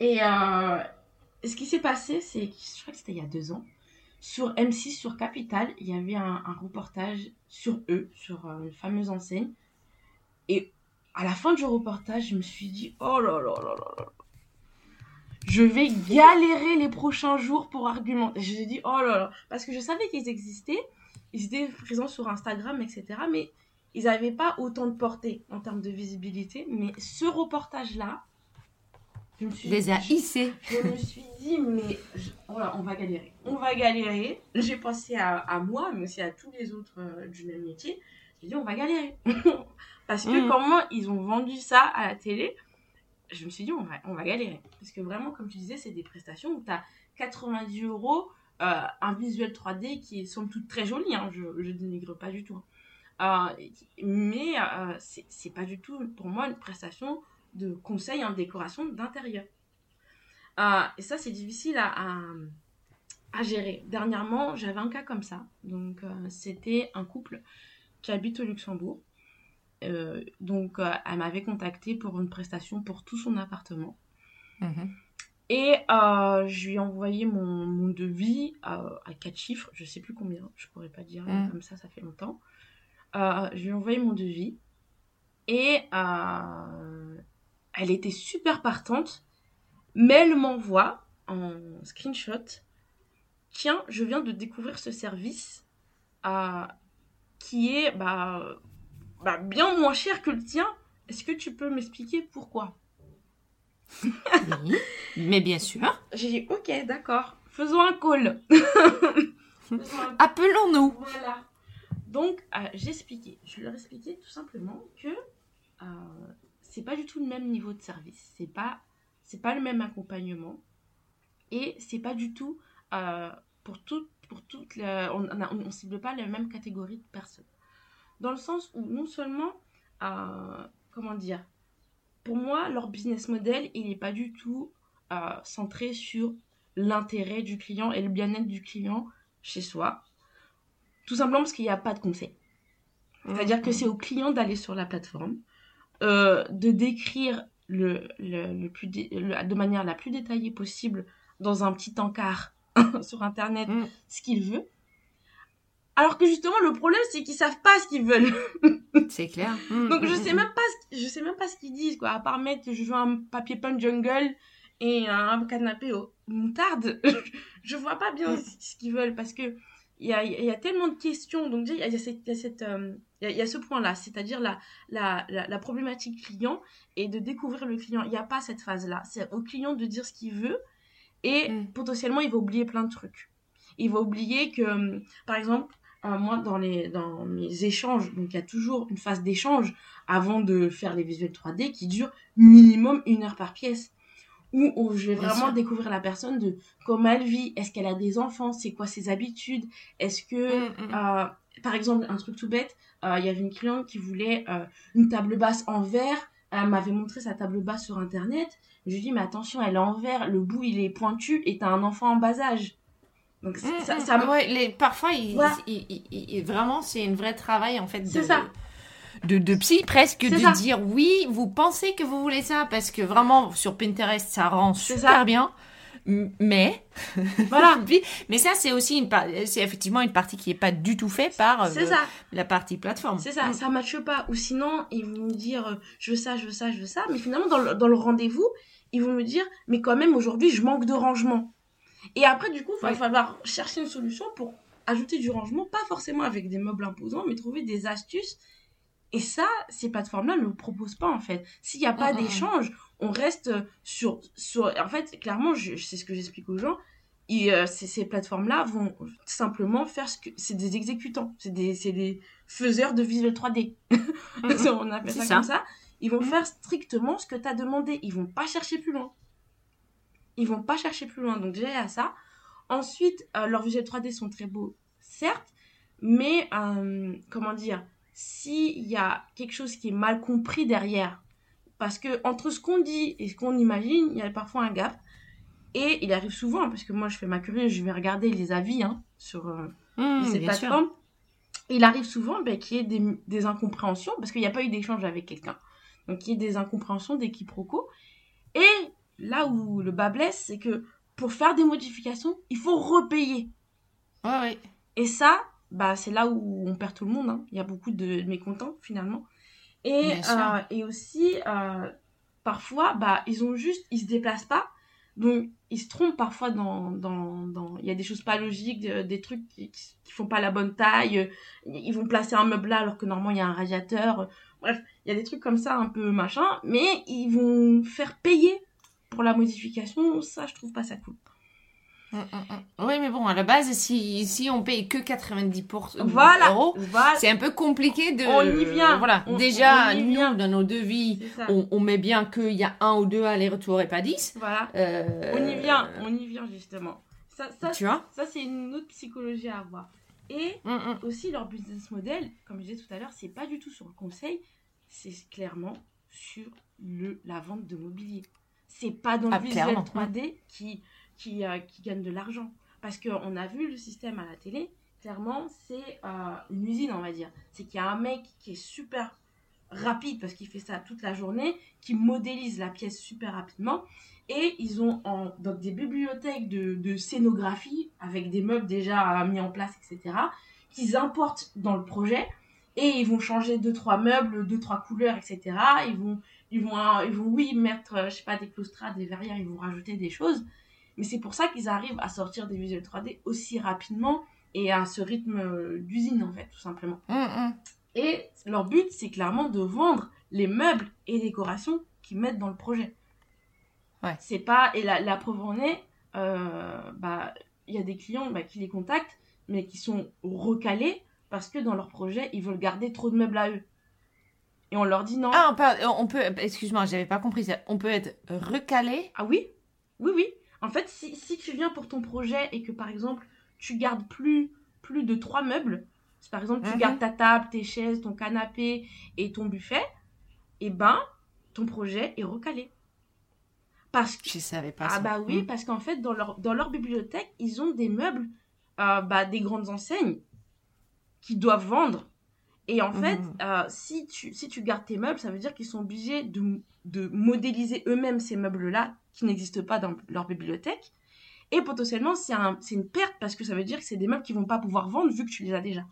Et euh, ce qui s'est passé, c'est, je crois que c'était il y a deux ans, sur M6, sur Capital, il y avait un, reportage sur eux, sur euh, une fameuse enseigne. Et à la fin du reportage, je me suis dit, oh là là là là là. Je vais galérer les prochains jours pour argumenter. Je me suis dit, oh là là. Parce que je savais qu'ils existaient. Ils étaient présents sur Instagram, etc. Mais ils n'avaient pas autant de portée en termes de visibilité. Mais ce reportage-là, je me suis Les a hissés. Je, me suis dit, mais oh on va galérer. On va galérer. J'ai pensé à, moi, mais aussi à tous les autres euh, du même métier. J'ai dit, on va galérer. Parce que mm. comment ils ont vendu ça à la télé, je me suis dit, on va, on va galérer. Parce que vraiment, comme tu disais, c'est des prestations où tu as 90 euros, euh, un visuel 3D qui est somme toute très joli, hein, je ne dénigre pas du tout. Hein. Euh, mais euh, c'est pas du tout, pour moi, une prestation de conseil en décoration d'intérieur. et ça, c'est difficile à, à, gérer. Dernièrement, j'avais un cas comme ça. Donc, c'était un couple qui habite au Luxembourg. Euh, donc, euh, elle m'avait contacté pour une prestation pour tout son appartement. Mhm. Et euh, je lui ai envoyé mon, mon devis à 4 chiffres, je sais plus combien, je pourrais pas dire mhm. comme ça, ça fait longtemps. je lui ai envoyé mon devis. Et elle était super partante, mais elle m'envoie en screenshot Tiens, je viens de découvrir ce service qui est bah, bah, bien moins cher que le tien. Est-ce que tu peux m'expliquer pourquoi Oui, mais bien sûr. J'ai dit Ok, d'accord. Faisons un call. Appelons-nous. Voilà. Donc, euh, j'ai expliqué. Je leur ai expliqué tout simplement que euh, c'est pas du tout le même niveau de service. C'est pas, c'est pas le même accompagnement. Et c'est pas du tout euh, pour tout, pour toutes on ne cible pas la même catégorie de personnes. Dans le sens où non seulement, euh, comment dire, pour moi, leur business model, il n'est pas du tout centré sur l'intérêt du client et le bien-être du client chez soi. Tout simplement parce qu'il n'y a pas de conseil. C'est-à-dire que c'est au client d'aller sur la plateforme, euh, de décrire le, le, plus de manière la plus détaillée possible dans un petit encart sur Internet mm. ce qu'il veut. Alors que justement, le problème, c'est qu'ils savent pas ce qu'ils veulent. c'est clair. Donc, je mm, sais mm, même pas, je sais même pas ce qu'ils disent, quoi. À part mettre, je joue un papier peint jungle et un canapé au moutarde. je vois pas bien ce qu'ils veulent parce que il y a, y a, tellement de questions. Donc, il y a, cette, y a, cette, euh, il y a ce point-là, c'est-à-dire la, la, la, problématique client et de découvrir le client. Il n'y a pas cette phase-là. C'est au client de dire ce qu'il veut et potentiellement, il va oublier plein de trucs. Il va oublier que, euh, par exemple, euh, moi, dans, les, dans mes échanges, donc il y a toujours une phase d'échange avant de faire les visuels 3D qui dure minimum une heure par pièce. Où, je vais vraiment découvrir la personne de comment elle vit, est-ce qu'elle a des enfants, c'est quoi ses habitudes, est-ce que, mm, mm, mm. Euh, par exemple, un truc tout bête, euh, il y avait une cliente qui voulait euh, une table basse en verre, elle m'avait montré sa table basse sur internet, je lui ai dit mais attention, elle est en verre, le bout il est pointu et t'as un enfant en bas âge. Donc ça, ça, les, parfois, il, vraiment, c'est un vrai travail en fait. Ça de, de psy presque de dire oui, vous pensez que vous voulez ça parce que vraiment sur Pinterest ça rend super bien. Mais voilà. mais ça c'est aussi une c'est effectivement une partie qui est pas du tout faite par euh, la partie plateforme. C'est ça, mm. ça matche pas ou sinon ils vont me dire euh, je veux ça, je veux ça, je veux ça, mais finalement dans le, dans le rendez-vous, ils vont me dire mais quand même aujourd'hui je manque de rangement. Et après du coup, il va falloir chercher une solution pour ajouter du rangement, pas forcément avec des meubles imposants, mais trouver des astuces et ça, ces plateformes-là ne le proposent pas, en fait. S'il n'y a pas d'échange, on reste sur, sur... En fait, clairement, c'est ce que j'explique aux gens. Et, euh, ces, plateformes-là vont simplement faire ce que... C'est des exécutants. C'est des, des faiseurs de visuel 3D. on appelle ça, comme ça. Ils vont faire strictement ce que tu as demandé. Ils vont pas chercher plus loin. Ils vont pas chercher plus loin. Donc déjà, il y a ça. Ensuite, euh, leurs visuels 3D sont très beaux, certes. Mais, euh, comment dire s'il y a quelque chose qui est mal compris derrière, parce que entre ce qu'on dit et ce qu'on imagine, il y a parfois un gap. Et il arrive souvent, parce que moi je fais ma curieuse, je vais regarder les avis hein, sur euh, mmh, ces plateformes. Il arrive souvent ben, qu'il y ait des, incompréhensions, parce qu'il n'y a pas eu d'échange avec quelqu'un. Donc il y ait des incompréhensions, des quiproquos. Et là où le bas blesse, c'est que pour faire des modifications, il faut repayer. Ouais, ouais. Et ça, bah, c'est là où on perd tout le monde. Hein. Il y a beaucoup de, mécontents finalement. Et, euh, et aussi, euh, parfois, bah, ils ont juste, ils se déplacent pas. Donc, ils se trompent parfois dans, dans, dans... Il y a des choses pas logiques, des trucs qui, qui font pas la bonne taille. Ils vont placer un meuble là alors que normalement il y a un radiateur. Bref, il y a des trucs comme ça un peu machin. Mais ils vont faire payer pour la modification. Ça, je trouve pas ça cool. Mm, mm, mm. Oui, mais bon, à la base, si, si on paye que 90 voilà, euros, c'est un peu compliqué de. On y vient. Voilà. Déjà, nous, dans nos devis, on, on, met bien qu'il y a un ou deux allers-retours et pas 10. Voilà. Euh, on y vient, on y vient justement. Ça, ça, tu vois Ça, c'est une autre psychologie à avoir. Et aussi, leur business model, comme je disais tout à l'heure, c'est pas du tout sur le conseil, c'est clairement sur le, la vente de mobilier. C'est pas dans le ah, visuel 3D qui qui, euh, qui gagnent de l'argent. Parce qu'on a vu le système à la télé, clairement, c'est euh, une usine, on va dire. C'est qu'il y a un mec qui est super rapide, parce qu'il fait ça toute la journée, qui modélise la pièce super rapidement. Et ils ont en, des bibliothèques de, de scénographie, avec des meubles déjà mis en place, etc., qu'ils importent dans le projet. et ils vont changer deux trois meubles, deux trois couleurs, etc. Ils vont, ils vont, ils vont oui mettre, euh, je sais pas, des claustrades, des verrières, ils vont rajouter des choses. Mais c'est pour ça qu'ils arrivent à sortir des visuels 3D aussi rapidement et à ce rythme euh, d'usine en fait, tout simplement. Hum, hum. Et leur but, c'est clairement de vendre les meubles et décorations qu'ils mettent dans le projet. Ouais. C'est pas et la, la preuve en est, euh, bah il y a des clients bah, qui les contactent, mais qui sont recalés parce que dans leur projet, ils veulent garder trop de meubles à eux. Et on leur dit non. Ah, on peut, on peut excuse-moi, j'avais pas compris ça. On peut être recalé. Ah oui? Oui, oui. En fait, si, si tu viens pour ton projet et que par exemple, tu gardes plus, plus de trois meubles, si par exemple tu Mhm. gardes ta table, tes chaises, ton canapé et ton buffet, et ben, ton projet est recalé. Parce que Je savais pas Ah ça. bah oui, Hum. parce qu'en fait, dans leur, dans leur bibliothèque, ils ont des meubles, euh, bah, des grandes enseignes qui doivent vendre. Et en fait, Mhm. euh, si, tu, si tu gardes tes meubles, ça veut dire qu'ils sont obligés de, de modéliser eux-mêmes ces meubles-là qui n'existent pas dans leur bibliothèque. Et potentiellement, c'est un, c'est une perte parce que ça veut dire que c'est des meubles qu'ils vont pas pouvoir vendre vu que tu les as déjà.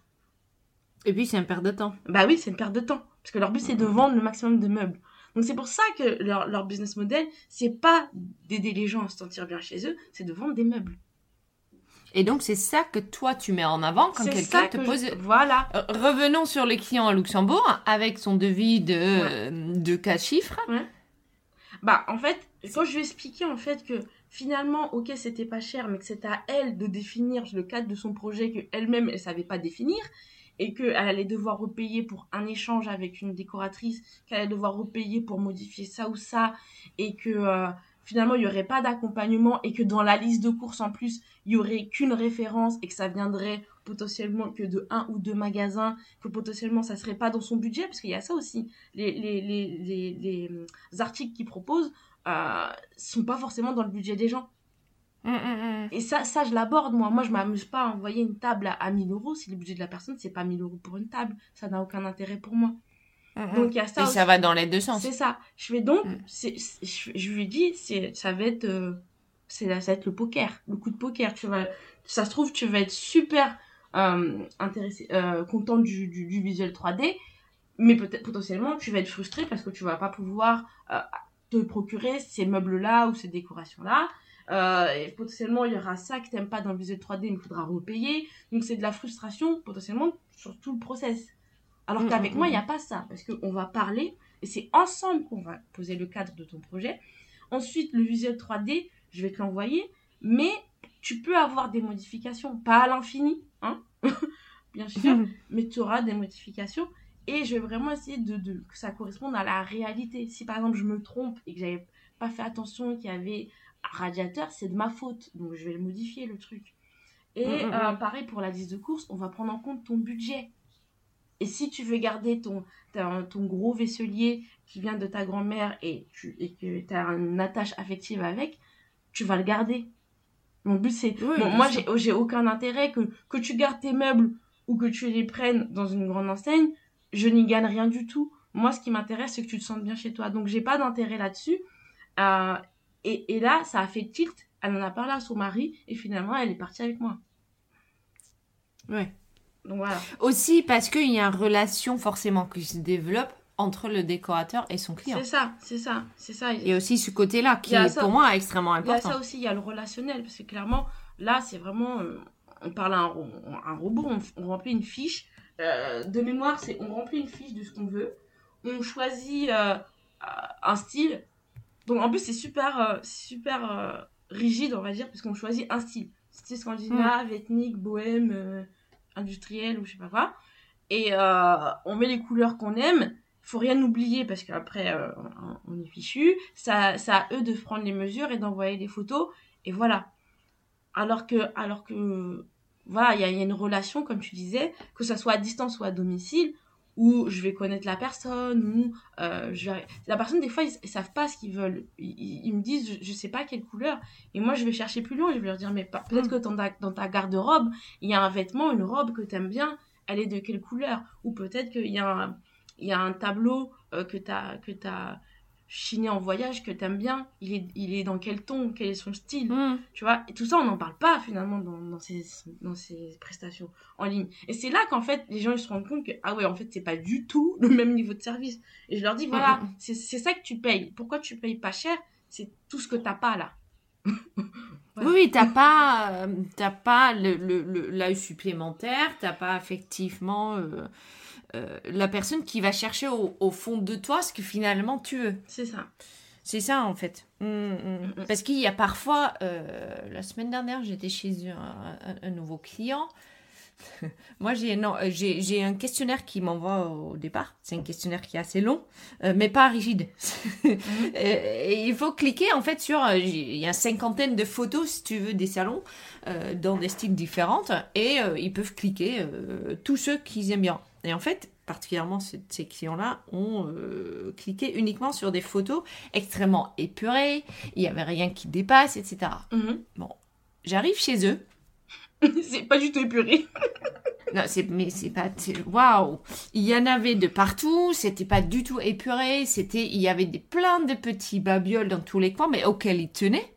Et puis c'est un perte de temps. Bah oui, c'est une perte de temps. Parce que leur but, c'est de vendre le maximum de meubles. Donc c'est pour ça que leur, leur business model, c'est pas d'aider les gens à se sentir bien chez eux, c'est de vendre des meubles. Et donc c'est ça que toi tu mets en avant quand quelqu'un te que pose. je- Voilà. Euh, Revenons sur les clients à Luxembourg avec son devis de, euh, de 4 chiffres. Bah, en fait, quand je lui ai expliqué, en fait, que finalement, ok, c'était pas cher, mais que c'était à elle de définir le cadre de son projet qu'elle-même, elle savait pas définir, et qu'elle allait devoir repayer pour un échange avec une décoratrice, qu'elle allait devoir repayer pour modifier ça ou ça, et que euh, finalement, il y aurait pas d'accompagnement, et que dans la liste de courses, en plus, il y aurait qu'une référence, et que ça viendrait potentiellement que de un ou deux magasins, que potentiellement ça serait pas dans son budget, parce qu'il y a ça aussi. Les, les, les, les, euh, articles qu'ils proposent euh, sont pas forcément dans le budget des gens. Hum, hum, hum. Et ça, ça je l'aborde, moi. Moi, je m'amuse pas à envoyer une table à, à 1000 euros si le budget de la personne, c'est pas 1000 euros pour une table. Ça n'a aucun intérêt pour moi. Donc, il y a ça Et aussi. ça va dans les deux sens. C'est ça. Je fais donc, je, je lui dis, ça va être, euh, c'est, ça va être le poker, le coup de poker. Tu vas, ça se trouve, tu vas être super euh, intéressé, euh, content du, du, du visuel 3D, mais peut-être potentiellement, tu vas être frustré parce que tu vas pas pouvoir euh, te procurer ces meubles-là ou ces décorations-là. Et potentiellement, il y aura ça que t'aimes pas dans le visuel 3D, mais il faudra repayer. Donc, c'est de la frustration, potentiellement, sur tout le process. Alors Mm, qu'avec mm, moi, il mm. n'y a pas ça. Parce qu'on va parler, et c'est ensemble qu'on va poser le cadre de ton projet. Ensuite, le visuel 3D, je vais te l'envoyer, mais tu peux avoir des modifications, pas à l'infini, hein, bien sûr, mais tu auras des modifications. Et je vais vraiment essayer de, de- que ça corresponde à la réalité. Si par exemple je me trompe et que j'avais pas fait attention qu'il y avait un radiateur, c'est de ma faute. Donc je vais le modifier le truc. Et Mm, mm, euh, mm. pareil pour la liste de courses, on va prendre en compte ton budget. Et si tu veux garder ton, ton gros vaisselier qui vient de ta grand-mère et, tu, et que tu as une attache affective avec, tu vas le garder. Mon but c'est... Oui, Bon, moi j'ai j'ai aucun intérêt que, que tu gardes tes meubles ou que tu les prennes dans une grande enseigne, je n'y gagne rien du tout. Moi ce qui m'intéresse c'est que tu te sentes bien chez toi. Donc j'ai pas d'intérêt là-dessus. Euh, et, et là ça a fait tilt. Elle en a parlé à son mari et finalement elle est partie avec moi. Ouais. Donc voilà. Aussi parce qu'il y a une relation forcément qui se développe entre le décorateur et son client. C'est ça, c'est ça, c'est ça. Et aussi ce côté-là qui Il y a est ça. pour moi extrêmement Il y a important. ça aussi, il y a le relationnel, parce que clairement, là, c'est vraiment, euh, on parle à un, ro- un robot, on, on remplit une fiche. Euh, de mémoire, c'est on remplit une fiche de ce qu'on veut, on choisit euh, un style. Donc en plus, c'est super, euh, super rigide, on va dire, parce qu'on choisit un style. Style scandinave, ethnique, bohème, industriel ou je sais pas quoi. Et on met les couleurs qu'on aime. Faut rien oublier parce qu'après euh, on- on est fichu. Ça, ça à eux de prendre les mesures et d'envoyer des photos. Et voilà. Alors que, alors que, voilà, il y, a- il y a une relation, comme tu disais, que ça soit à distance ou à domicile, où je vais connaître la personne, ou euh, je vais- la personne, des fois, ils, ils savent pas ce qu'ils veulent. Ils, ils- ils me disent, je, je sais pas quelle couleur. Et moi, je vais chercher plus loin. Je vais leur dire, mais pas- peut-être que dans ta, dans ta garde-robe, il y a un vêtement, une robe que t'aimes bien. Elle est de quelle couleur? Ou peut-être qu'il y a un, il y a un tableau euh, que t'as, que t'as, chiné en voyage que t'aimes bien, il est, il est dans quel ton, quel est son style, Mm. tu vois. Et tout ça, on n'en parle pas finalement dans, dans, ces, dans ces prestations en ligne. Et c'est là qu'en fait, les gens ils se rendent compte que, ah ouais, en fait, c'est pas du tout le même niveau de service. Et je leur dis, voilà, Mm, c'est c'est ça que tu payes. Pourquoi tu payes pas cher? C'est tout ce que t'as pas là. Oui, t'as pas, euh, pas le, le, le- l'œil supplémentaire, t'as pas effectivement euh, euh, la personne qui va chercher au, au fond de toi ce que finalement tu veux. C'est ça. C'est ça en fait. Mm, mm. Mm. Parce qu'il y a parfois, euh, la semaine dernière, j'étais chez un, un- un nouveau client. Moi, j'ai non, euh, j'ai j'ai un questionnaire qui m'envoie au départ. C'est un questionnaire qui est assez long, euh, mais pas rigide. Et il faut cliquer en fait sur. Il y a une cinquantaine de photos, si tu veux, des salons euh, dans des styles différentes, et euh, ils peuvent cliquer tous ceux qu'ils aiment bien. Et en fait, particulièrement ces, clients-là ont euh, cliqué uniquement sur des photos extrêmement épurées. Il y avait rien qui dépasse, etc. Mhm. J'arrive chez eux. c'est pas du tout épuré. Non, c'est, mais c'est pas, waouh! Il y en avait de partout, c'était pas du tout épuré, c'était, il y avait des, plein de petits babioles dans tous les coins, mais auxquels ils tenaient.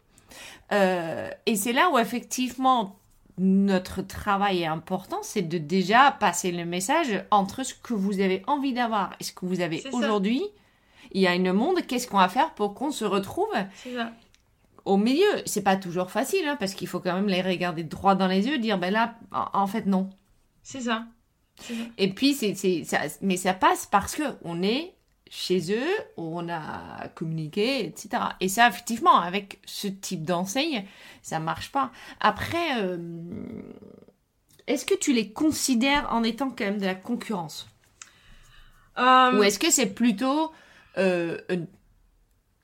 Euh, et c'est là où effectivement notre travail est important, c'est de déjà passer le message entre ce que vous avez envie d'avoir et ce que vous avez aujourd'hui. Il y a une monde, qu'est-ce qu'on va faire pour qu'on se retrouve ça. au milieu? C'est pas toujours facile, hein, parce qu'il faut quand même les regarder droit dans les yeux, dire ben là, en- en fait non. C'est ça. Et puis, c'est, mais ça passe parce que on est chez eux, on a communiqué, etc. Et ça, effectivement, avec ce type d'enseigne, ça marche pas. Après, euh, est-ce que tu les considères en étant quand même de la concurrence? Euh, Ou est-ce que c'est plutôt euh, une-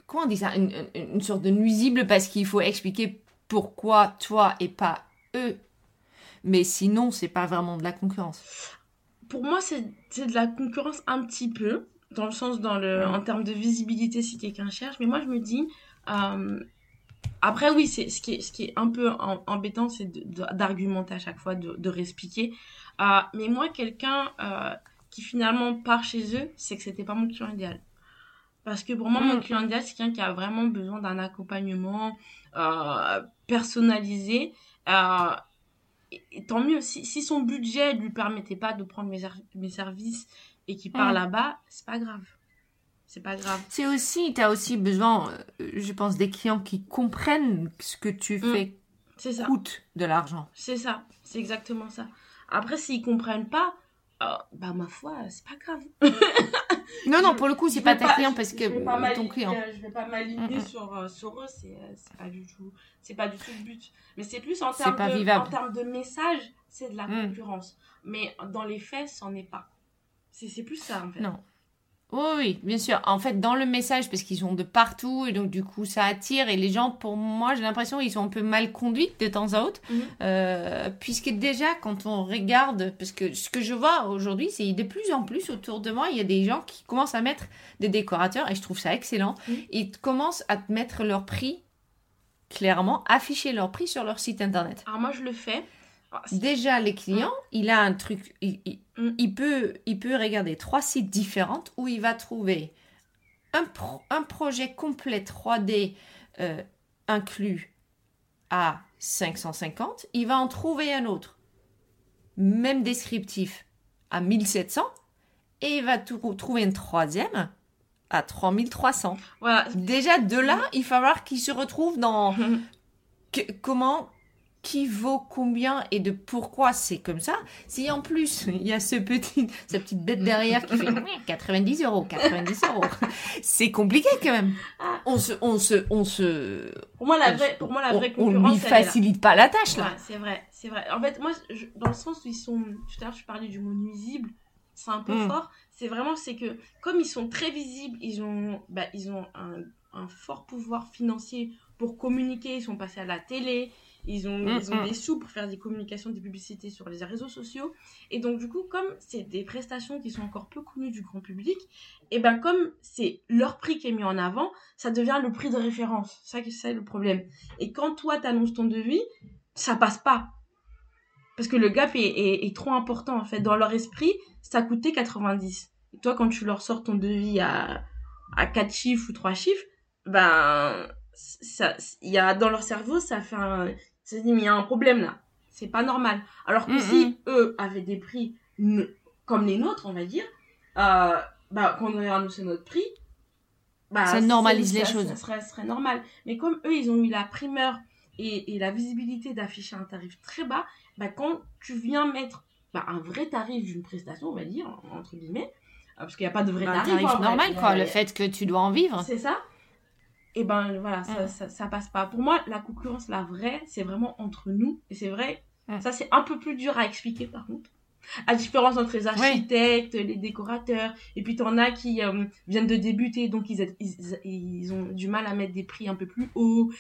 comment on dit ça? Une, une- une sorte de nuisible parce qu'il faut expliquer pourquoi toi et pas eux? Mais sinon c'est pas vraiment de la concurrence. Pour moi, c'est de la concurrence un petit peu, dans le sens, dans le, en termes de visibilité, si quelqu'un cherche. Mais moi, je me dis, euh, après, oui, c'est ce qui est, ce qui est un peu en- embêtant, c'est d'argumenter à chaque fois, de, de réexpliquer. Euh, mais moi, quelqu'un euh, qui finalement part chez eux, c'est que c'était pas mon client idéal. Parce que pour moi, mon Mhm. client idéal, c'est quelqu'un qui a vraiment besoin d'un accompagnement personnalisé. Et, et tant mieux, si, si son budget lui permettait pas de prendre mes services et qu'il part Mm. là-bas, c'est pas grave. C'est pas grave. c'est aussi tu as aussi besoin euh, je pense des clients qui comprennent ce que tu Mm. fais C'est ça. coûte de l'argent C'est ça. C'est exactement ça. Après, s'ils comprennent pas, euh, bah ma foi, c'est pas grave. non non pour le coup c'est pas ta client parce que pas ton client euh, Je vais pas m'aligner Mm, sur, euh, sur eux, c'est euh, c'est pas du tout, c'est pas du tout le but. Mais c'est plus en termes de, en termes de message, c'est de la concurrence. Mais dans les faits, c'en est pas. C'est c'est plus ça en fait. Non. Oui, oui, bien sûr. En fait, dans le message, parce qu'ils sont de partout, et donc du coup, ça attire. Et les gens, pour moi, j'ai l'impression qu'ils sont un peu mal conduits de temps à autre. Mhm. Euh, puisque déjà, quand on regarde, parce que ce que je vois aujourd'hui, c'est de plus en plus autour de moi, il y a des gens qui commencent à mettre des décorateurs, et je trouve ça excellent. Mhm. Ils commencent à mettre leur prix, clairement, afficher leur prix sur leur site internet. Alors moi, je le fais. Ah, Déjà, les clients, il a un truc, il, il- Mm. il peut, il peut regarder trois sites différents où il va trouver un, pro- un projet complet 3D euh, inclus à 550. Il va en trouver un autre, même descriptif, à 1700. Et il va trou- trouver un troisième à 3300. Voilà. Déjà, de là, il va falloir qu'il se retrouve dans que- comment, qui vaut combien et de pourquoi c'est comme ça. Si en plus il y a ce petit, cette petite bête derrière qui fait 90 euros, 90 euros, c'est compliqué quand même. On se, on se, on se, Pour moi, la on vraie, pour moi, la vraie on, on concurrence, lui est là. facilite pas la tâche là. Ouais, c'est vrai, c'est vrai. En fait, moi, je- dans le sens où ils sont. Tout à l'heure, je parlais du mot nuisible. C'est un peu Mm. fort. C'est vraiment, c'est que comme ils sont très visibles, ils ont, bah, ils ont un, un fort pouvoir financier pour communiquer. Ils sont passés à la télé. Ils ont, Mm, ils ont mm. des sous pour faire des communications, des publicités sur les réseaux sociaux. Et donc, du coup, comme c'est des prestations qui sont encore peu connues du grand public, et ben comme c'est leur prix qui est mis en avant, ça devient le prix de référence. Ça, c'est le problème. Et quand toi, t'annonces ton devis, ça passe pas. Parce que le gap est, est- est trop important, en fait. Dans leur esprit, ça coûtait 90. Et toi, quand tu leur sors ton devis à, à quatre chiffres ou trois chiffres, ben, ça, y a dans leur cerveau, ça fait un, ça dit, mais il y a un problème là. C'est pas normal. Alors que Mm, si mm. eux avaient des prix comme les nôtres, on va dire, euh, bah, quand on regarde c'est notre prix, bah, Ça normalise les ça- choses. Ça serait, ça serait normal. Mais comme eux, ils ont eu la primeur et, et la visibilité d'afficher un tarif très bas, bah, quand tu viens mettre bah, un vrai tarif d'une prestation, on va dire, entre guillemets, euh, parce qu'il n'y a pas de vrai Un tarif. tarif vrai. normal, quoi. Le fait que tu dois en vivre. c'est ça. Et ben voilà, ça, ça, ça passe pas. Pour moi, la concurrence, la vraie, c'est vraiment entre nous. Et c'est vrai, ça c'est un peu plus dur à expliquer par contre. À différence entre les architectes, les décorateurs, et puis t'en as qui euh, viennent de débuter, donc ils, ils, ils ont du mal à mettre des prix un peu plus hauts.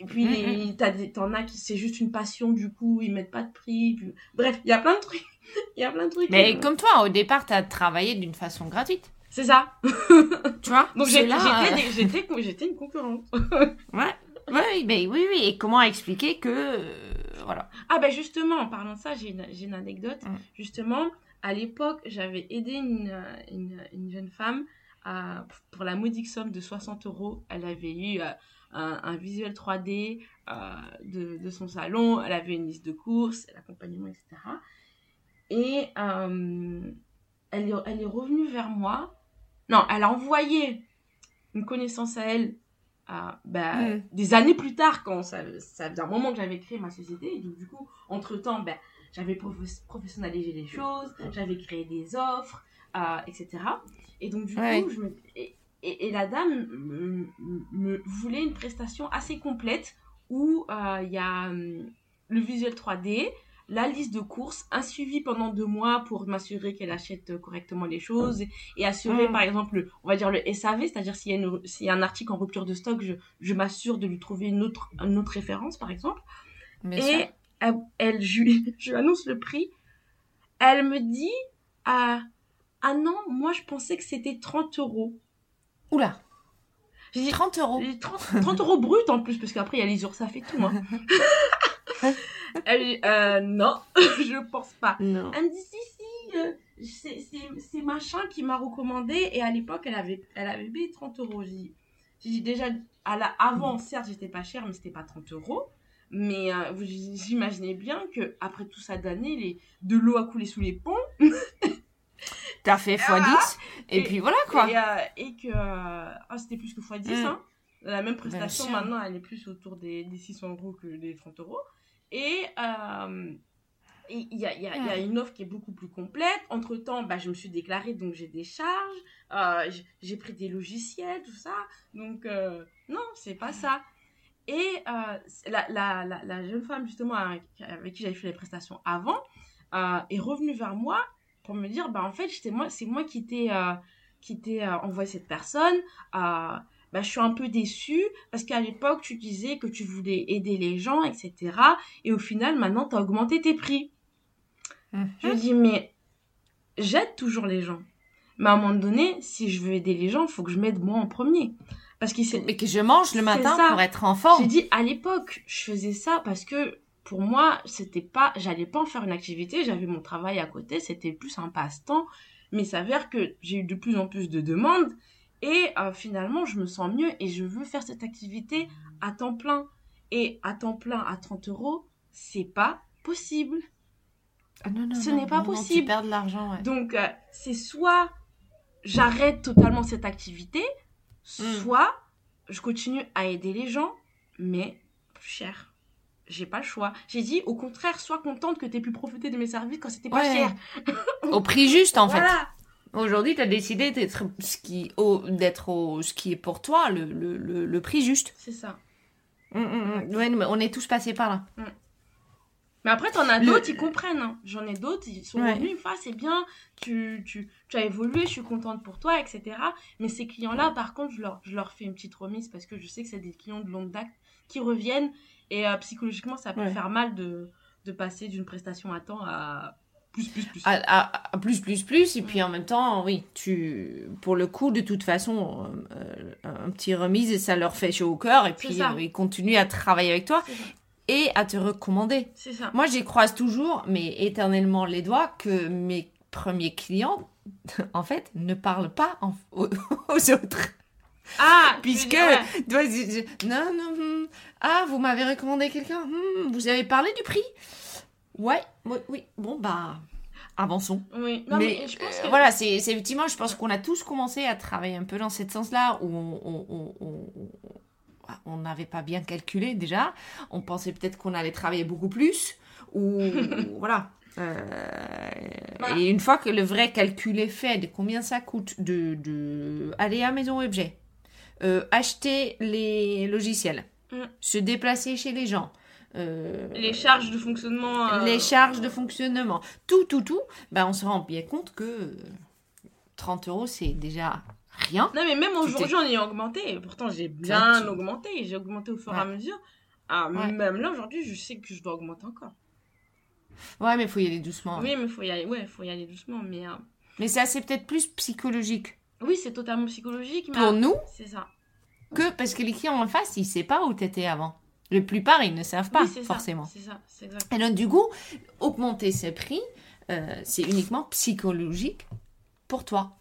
Et puis les- t'as t'en as qui c'est juste une passion, du coup ils mettent pas de prix. puis- Bref, il y a plein de trucs. Il y a plein de trucs. Mais comme toi, au départ, tu as travaillé d'une façon gratuite. C'est ça. Tu vois Donc euh, j'étais une concurrente. Ouais. Oui, mais oui, oui. Et comment expliquer que. euh, voilà. Ah ben justement, en parlant de ça, j'ai une, anecdote. Mm. Justement, à l'époque, j'avais aidé une, euh, une, une jeune femme à, pour la modique somme de 60 euros. Elle avait eu euh, un, un visuel 3D euh, de, de son salon, elle avait une liste de courses, l'accompagnement, etc. Et euh, elle, est, elle est revenue vers moi. Non, elle a envoyé une connaissance à elle euh, bah, des années plus tard, quand ça, ça faisait un moment que j'avais créé ma société. Et donc, du coup, entre-temps, ben, j'avais profe- professionnalisé les choses, j'avais créé des offres, euh, etc. Et donc, du Ouais. coup, je me... et, et- et la dame me, me- me voulait une prestation assez complète où euh, il y a hum, le visuel 3D, la liste de courses, un suivi pendant deux mois pour m'assurer qu'elle achète euh, correctement les choses et, assurer Mm. par exemple, le- on va dire le SAV, c'est-à-dire s'il y, y a un article en rupture de stock, je, je m'assure de lui trouver une autre, une autre référence par exemple. Et elle, elle- je, lui- je annonce le prix. Elle me dit ah, ah non, moi je pensais que c'était 30 euros. Oula, J'ai dit 30 euros. j'ai dit 30, 30 euros brut en plus, parce qu'après il y a les URSAF et tout. Hein. Elle dit euh, non, je pense pas. Non. Elle me dit si, si, euh, c'est- machin qui m'a recommandé. Et à l'époque, elle avait, elle avait payé 30 euros. J'ai dit, déjà, à la, avant, certes, j'étais pas chère, mais c'était pas 30 euros. Mais euh, j'imaginais bien que après tout ça d'années, les de l'eau a coulé sous les ponts. T'as fait x10. Et, Et- puis voilà, quoi. Et, euh, et que. ah, c'était plus que x10. Mm. Hein. La même prestation, maintenant, elle est plus autour des, des 600 euros que des 30 euros. Et. euh, il y a, il y, a, il y a une offre qui est beaucoup plus complète. Entre temps, bah, je me suis déclarée, donc j'ai des charges. Euh, j'ai pris des logiciels, tout ça. Donc, euh, non, c'est pas ça. Et euh, la, la, la, la jeune femme, justement, avec, avec qui j'avais fait les prestations avant, est revenue vers moi pour me dire, bah, en fait, moi, c'est moi qui t'ai envoyé cette personne. Bah, je suis un peu déçue parce qu'à l'époque, tu disais que tu voulais aider les gens, etc. Et au final, maintenant, tu as augmenté tes prix. Je lui dis, mais j'aide toujours les gens. Mais à un moment donné, si je veux aider les gens, il faut que je m'aide moi en premier. Parce s'est- Mais que je mange le matin ça. pour être en j'ai forme. dit à l'époque, je faisais ça parce que pour moi, c'était pas, j'allais pas en faire une activité, j'avais mon travail à côté, c'était plus un passe-temps. Mais il s'avère que j'ai eu de plus en plus de demandes et euh, finalement, je me sens mieux et je veux faire cette activité à temps plein. Et à temps plein, à 30 euros, c'est pas possible. Ah, non, non, ce n'est pas non, possible. Tu perds de l'argent, ouais. Donc, euh, c'est soit j'arrête totalement cette activité, soit je continue à aider les gens, mais plus cher. J'ai pas le choix. J'ai dit, au contraire, sois contente que tu aies pu profiter de mes services quand c'était pas Ouais. cher. Au prix juste, en fait. Voilà. Aujourd'hui, tu as décidé d'être ce qui, au, d'être au, ce qui est pour toi le, le, le, le prix juste. C'est ça. Mm, mm, mm. Ouais, mais on est tous passés par là. Mais après, t'en as d'autres, ils comprennent. hein. J'en ai d'autres, ils sont Ouais. font, Ah, c'est bien, tu, tu, tu as évolué, je suis contente pour toi, etc. Mais ces clients-là, par contre, je leur, je leur fais une petite remise parce que je sais que c'est des clients de longue date qui reviennent et euh, psychologiquement, ça peut Ouais. faire mal de, de passer d'une prestation à temps à plus, plus, plus. À, à- à plus, plus, plus. Et puis en même temps, oui, tu, pour le coup, de toute façon, euh, un petit remise, ça leur fait chaud au cœur. Et puis, euh, ils continuent à travailler avec toi et à te recommander. C'est ça. Moi, j'y croise toujours, mais éternellement les doigts, que mes premiers clients, en fait, ne parlent pas en- aux, aux autres. Ah, Puisque, ouais. non, non, hmm. ah, vous m'avez recommandé quelqu'un, Hmm, vous avez parlé du prix? Ouais, oui, oui, bon, bah, avançons. Oui, non, mais mais, je pense euh, que. voilà, c'est c'est effectivement, je pense qu'on a tous commencé à travailler un peu dans ce sens-là, où on- on- on- on- on- on n'avait pas bien calculé déjà, on pensait peut-être qu'on allait travailler beaucoup plus, ou voilà. Euh, Voilà. Et une fois que le vrai calcul est fait de combien ça coûte de, de aller à Maison Objet, euh, acheter les logiciels, Mm. se déplacer chez les gens, euh, Les charges de fonctionnement. euh, les charges de fonctionnement, tout, tout, tout, ben on se rend bien compte que euh, 30 euros, c'est déjà rien. Non, mais même aujourd'hui, on est augmenté. Pourtant, j'ai bien tu- augmenté. J'ai augmenté au fur et Ouais. à mesure. Ah, Ouais. Même là, aujourd'hui, je sais que je dois augmenter encore. Ouais, mais il faut y aller doucement. Oui, mais faut y aller. Ouais, faut y aller doucement. Mais euh, Mais ça, c'est peut-être plus psychologique oui, c'est totalement psychologique. Mais pour ah, nous c'est ça. que parce que les clients en face, ils ne savent pas où tu étais avant. La plupart, ils ne savent pas Oui, c'est ça, forcément. Ça. Et donc, du coup, augmenter ses prix, euh, c'est uniquement psychologique pour toi.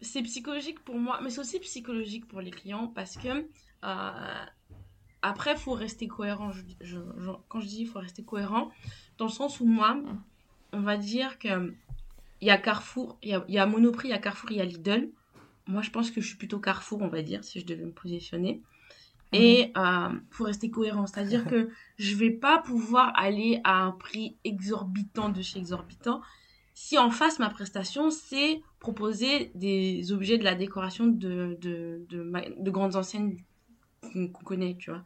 C'est psychologique pour moi, mais c'est aussi psychologique pour les clients parce que euh, après, faut rester cohérent. Je, je- je- quand je dis il faut rester cohérent, dans le sens où moi, on va dire que il y a Carrefour, il y a, il y a Monoprix, il y a Carrefour, il y a Lidl. Moi, je pense que je suis plutôt Carrefour, on va dire, si je devais me positionner. Et euh, faut rester cohérent, c'est-à-dire que je vais pas pouvoir aller à un prix exorbitant de chez exorbitant si en face ma prestation c'est proposer des objets de la décoration de, de, de, de grandes enseignes qu'on connaît, tu vois.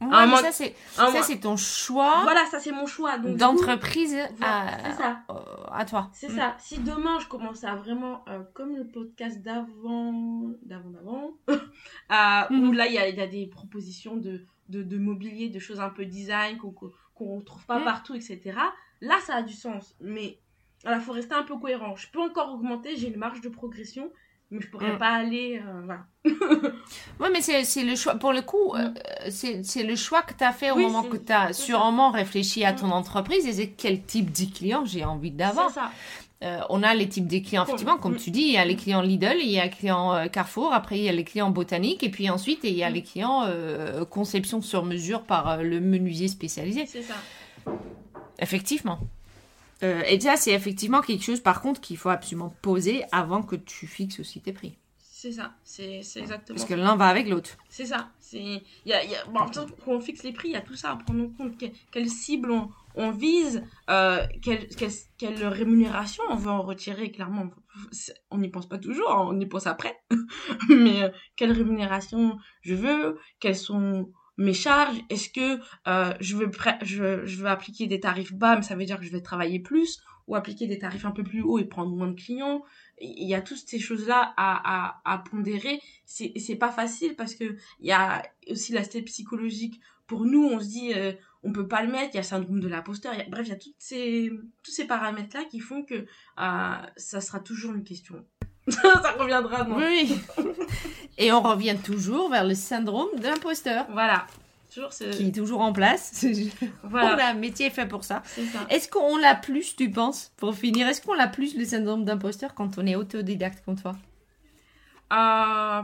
Ouais, Un mais moment- ça, c'est ça, moi- c'est ton choix voilà, ça c'est mon choix. d'entreprise à, c'est ça. euh, à toi. C'est Mm. ça. Si demain je commence à vraiment, euh, comme le podcast d'avant, d'avant, d'avant, euh, où Mhm. là il y a, il y a des propositions de, de, de mobilier, de choses un peu design qu'on qu'on retrouve pas Mhm. partout, etc. Là ça a du sens. Mais il faut rester un peu cohérent. Je peux encore augmenter, j'ai une marge de progression, mais je pourrais Mhm. pas aller. euh, voilà. Ouais, mais c'est le choix. Pour le coup, euh, c'est le choix que tu as fait au Oui, moment que tu as sûrement réfléchi à Mm. ton entreprise et c'est quel type de client j'ai envie d'avoir. C'est ça. Euh, on a les types de clients, effectivement, comme Mm. tu dis, il y a les clients Lidl, il y a les clients euh, Carrefour, après il y a les clients botaniques, et puis ensuite il y a Mm. les clients conception sur mesure par le menuisier spécialisé. C'est ça. Effectivement. Euh, et ça, c'est effectivement quelque chose, par contre, qu'il faut absolument poser avant que tu fixes aussi tes prix. C'est ça. C'est exactement Parce que l'un va avec l'autre. C'est ça. Y a, y a- bon, en temps, fixe les prix, il y a tout ça à prendre en compte. Que- quelle cible on, on vise, euh, quelle, quelle, quelle rémunération on veut en retirer. Clairement, on n'y pense pas toujours, on y pense après. Mais euh, quelle rémunération je veux, quelles sont mes charges, est-ce que euh, je, veux je, je appliquer des tarifs bas, mais ça veut dire que je vais travailler plus, ou appliquer des tarifs un peu plus hauts et prendre moins de clients. Il y a toutes ces choses-là à, à, à pondérer. C'est pas facile parce que il y a aussi l'aspect psychologique. Pour nous on se dit euh, on peut pas le mettre. Il y a syndrome de l'imposteur. Bref il y a toutes ces tous ces paramètres là qui font que euh, ça sera toujours une question ça reviendra non Oui. et on revient toujours vers le syndrome de l'imposteur, voilà toujours ce... qui est toujours en place. On voilà a un métier fait pour ça. c'est ça Est-ce qu'on l'a plus, tu penses, pour finir Est-ce qu'on l'a plus, le syndrome d'imposteur, quand on est autodidacte comme toi? Euh,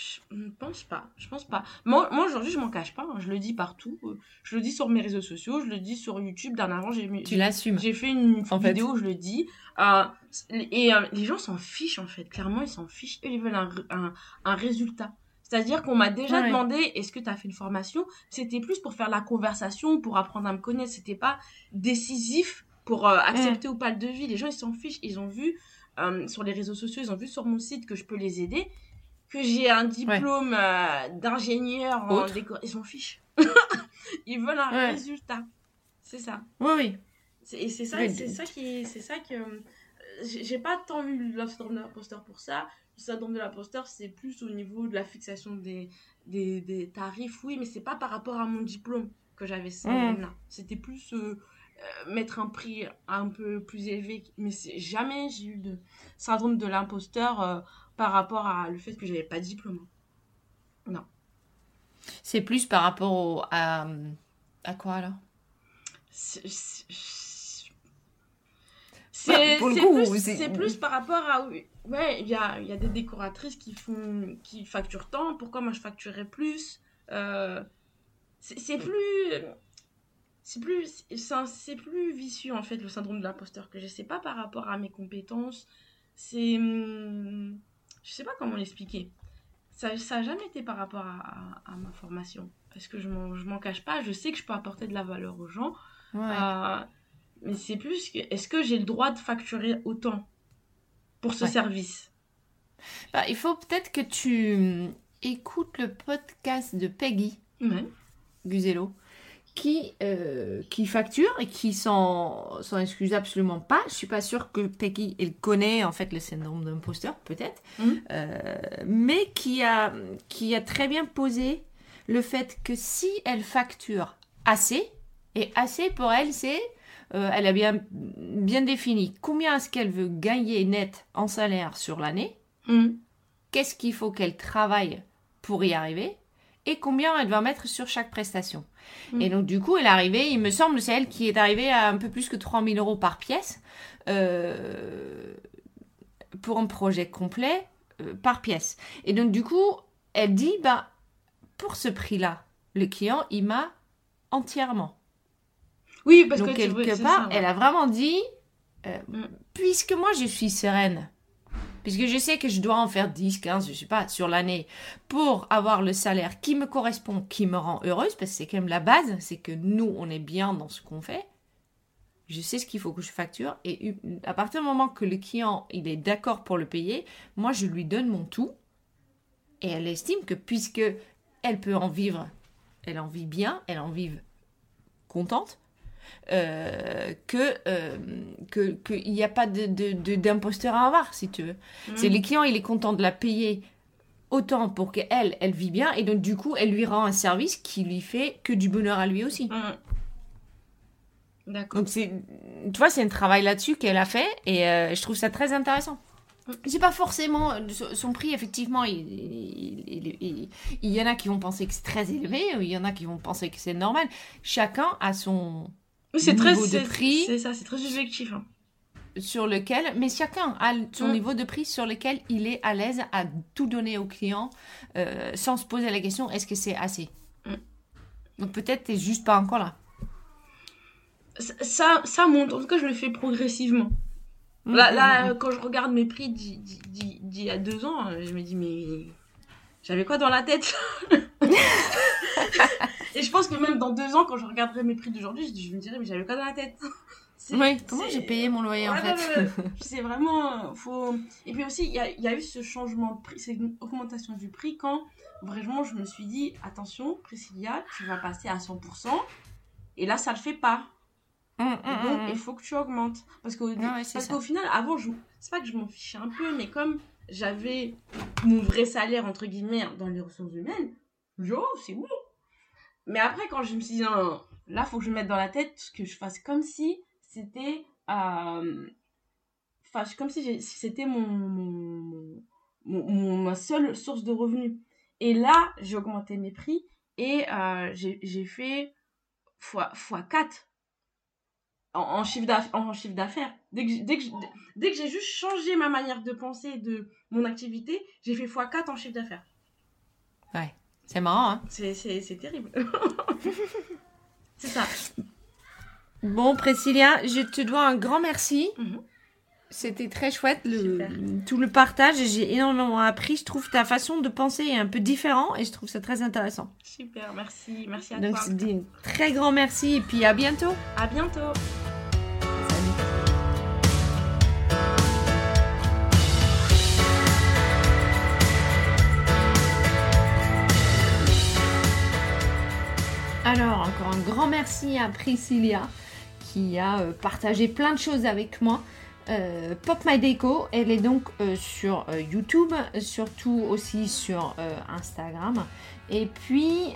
Je ne pense pas. Je pense pas. Moi, moi aujourd'hui, je m'en cache pas. hein. Je le dis partout. Euh, Je le dis sur mes réseaux sociaux. Je le dis sur YouTube. Dernièrement, j'ai mis. Tu l'assumes. J'ai fait une En fait. vidéo où je le dis. Euh, et euh, les gens s'en fichent, en fait. Clairement, ils s'en fichent. Ils veulent un, un, un résultat. C'est-à-dire qu'on m'a déjà Ouais. demandé est-ce que tu as fait une formation? C'était plus pour faire la conversation, pour apprendre à me connaître. C'était pas décisif pour euh, accepter ou pas le devis. Les gens, ils s'en fichent. Ils ont vu sur les réseaux sociaux, ils ont vu sur mon site que je peux les aider, que j'ai un diplôme euh, d'ingénieur en décor. Ils s'en fichent. ils veulent un Ouais. résultat. C'est ça. Oui, oui. Et c'est ça, c'est ça qui, c'est ça que euh, j'ai pas tant vu le syndrome de l'imposteur pour ça. Le syndrome de l'imposteur, c'est plus au niveau de la fixation des, des, des tarifs, oui, mais c'est pas par rapport à mon diplôme que j'avais ce Mm. syndrome-là. C'était plus euh, euh, mettre un prix un peu plus élevé, mais jamais j'ai eu de syndrome de l'imposteur euh, par rapport à le fait que j'avais pas de diplôme. C'est plus par rapport au, à, à quoi alors? C'est- c'est- plus, par rapport à. Ouais, il y a, il y a des décoratrices qui, font, qui facturent tant. Pourquoi moi je facturerais plus Euh, C'est plus. C'est plus, c'est plus vicieux en fait le syndrome de l'imposteur que je sais pas par rapport à mes compétences. C'est. Je sais pas comment l'expliquer. Ça n'a jamais été par rapport à, à- à ma formation. Parce que je m'en cache pas. Je sais que je peux apporter de la valeur aux gens. Ouais. Euh, mais c'est plus que est-ce que j'ai le droit de facturer autant pour ce Ouais. service? Bah, il faut peut-être que tu hum, écoutes le podcast de Peggy Ouais. Guzello qui, euh, qui facture et qui s'en s'en excuse absolument pas. Je suis pas sûre que Peggy elle connaît en fait le syndrome d'imposteur, peut-être, Mhm. Euh, mais qui a, qui a très bien posé le fait que si elle facture assez, et assez pour elle, c'est euh, elle a bien, bien défini combien est-ce qu'elle veut gagner net en salaire sur l'année, Mhm. qu'est-ce qu'il faut qu'elle travaille pour y arriver et combien elle va mettre sur chaque prestation. Mm. Et donc du coup, elle est arrivée, il me semble, c'est elle qui est arrivée à un peu plus que 3000 euros par pièce euh, pour un projet complet euh, par pièce. Et donc du coup, elle dit, bah, pour ce prix-là, le client, il m'a entièrement. Oui, parce Donc que quelque part, ça, ouais. elle a vraiment dit, euh, Mm. puisque moi je suis sereine, puisque je sais que je dois en faire 10, 15, je sais pas, sur l'année, pour avoir le salaire qui me correspond, qui me rend heureuse, parce que c'est quand même la base, c'est que nous, on est bien dans ce qu'on fait. Je sais ce qu'il faut que je facture et à partir du moment que le client il est d'accord pour le payer, moi je lui donne mon tout et elle estime que puisque elle peut en vivre, elle en vit bien, elle en vive contente, euh, que euh, que qu'il n'y a pas de, de- de- d'imposteur à avoir si tu veux. Mhm. C'est le client il est content de la payer autant pour qu'elle elle vit bien et donc du coup elle lui rend un service qui lui fait que du bonheur à lui aussi. Mhm. D'accord. Donc c'est, tu vois, c'est un travail là-dessus qu'elle a fait et euh, je trouve ça très intéressant. C'est pas forcément son prix, effectivement. Il, il, il- y en a qui vont penser que c'est très élevé, il y en a qui vont penser que c'est normal. Chacun a son c'est très, niveau de c'est- prix. C'est ça, c'est très subjectif. hein. sur lequel, mais chacun a son Mm. niveau de prix sur lequel il est à l'aise à tout donner au client euh, sans se poser la question est-ce que c'est assez? Mm. Donc peut-être t'es juste pas encore là. Ça- monte. En tout cas, je le fais progressivement. Mm, Là, là, quand je regarde mes prix d'il y a deux ans, je me dis, mais j'avais quoi dans la tête? Et je pense que même dans deux ans, quand je regarderai mes prix d'aujourd'hui, je, je me dirais, mais j'avais quoi dans la tête Oui, comment j'ai payé mon loyer en fait ouais, ouais. C'est vraiment. euh, Faut... Et puis aussi, il y a, il y a eu ce changement de prix, c'est une augmentation du prix quand vraiment je me suis dit attention, Priscilla, tu vas passer à 100%. Et là, ça le fait pas. Mm, mm, Et donc, mm, il faut que tu augmentes. Parce qu'au Ah qu'au final, avant, je... c'est pas que je m'en fichais un peu, mais comme j'avais mon vrai salaire, entre guillemets, dans les ressources humaines, oh, c'est bon. Mais après, quand je me suis dit, non, non, là, faut que je me mette dans la tête que je fasse comme si c'était. euh, comme si c'était mon, ma seule source de revenus. Et là, j'ai augmenté mes prix et euh, j'ai fait fois, fois 4 en, chiffre d'affaires. Dès que, j'ai- dès que, j'ai- juste changé ma manière de penser de mon activité, j'ai fait fois 4 en chiffre d'affaires. C'est marrant, hein C'est c'est- c'est terrible. c'est ça. Bon, Priscilla, je te dois un grand merci. Mhm. C'était très chouette, le, tout le partage. J'ai énormément appris. Je trouve ta façon de penser est un peu différent et je trouve ça très intéressant. Super, merci. Merci à Donc, toi. je te dis un très grand merci et puis à bientôt. À bientôt. Alors, encore un grand merci à Priscilla qui a euh, partagé plein de choses avec moi. Euh, Pop My Deco, elle est donc euh, sur YouTube, surtout aussi sur Instagram. Et puis,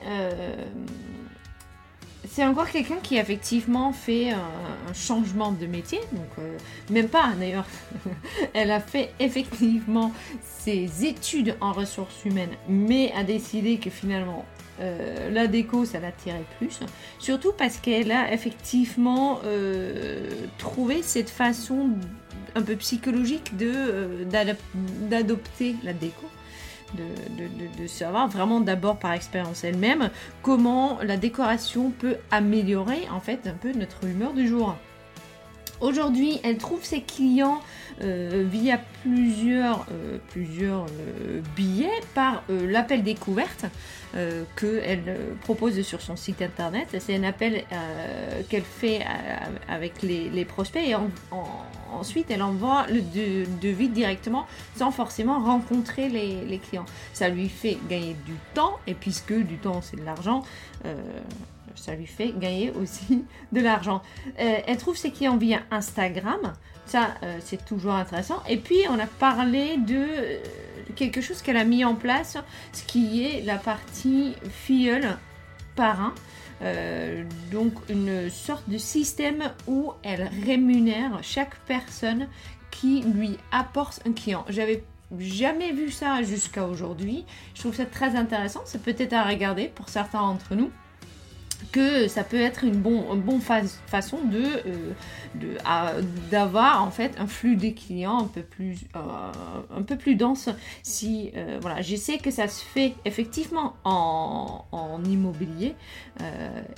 c'est encore quelqu'un qui effectivement fait un, changement de métier, donc même pas d'ailleurs. Elle a fait effectivement ses études en ressources humaines, mais a décidé que finalement euh, la déco, ça l'attirait plus. Surtout parce qu'elle a effectivement euh, trouvé cette façon un peu psychologique de d'adopter la déco de, savoir vraiment d'abord par expérience elle-même comment la décoration peut améliorer en fait un peu notre humeur du jour. Aujourd'hui, elle trouve ses clients euh, via plusieurs, euh, plusieurs euh, billets par l'appel découverte qu'elle propose sur son site internet. C'est un appel qu'elle fait avec les, prospects et ensuite elle envoie le devis directement sans forcément rencontrer les, clients. Ça lui fait gagner du temps et puisque du temps c'est de l'argent, ça lui fait gagner aussi de l'argent. Elle trouve ses clients via Instagram. Ça, euh, c'est toujours intéressant. Et puis, on a parlé de euh, quelque chose qu'elle a mis en place, ce qui est la partie filleul parrain. donc, une sorte de système où elle rémunère chaque personne qui lui apporte un client. J'avais jamais vu ça jusqu'à aujourd'hui. Je trouve ça très intéressant. C'est peut-être à regarder pour certains d'entre nous que ça peut être une bonne façon de euh, d'avoir en fait un flux des clients un peu plus euh, un peu plus dense. Si euh, voilà je sais que ça se fait effectivement en, en immobilier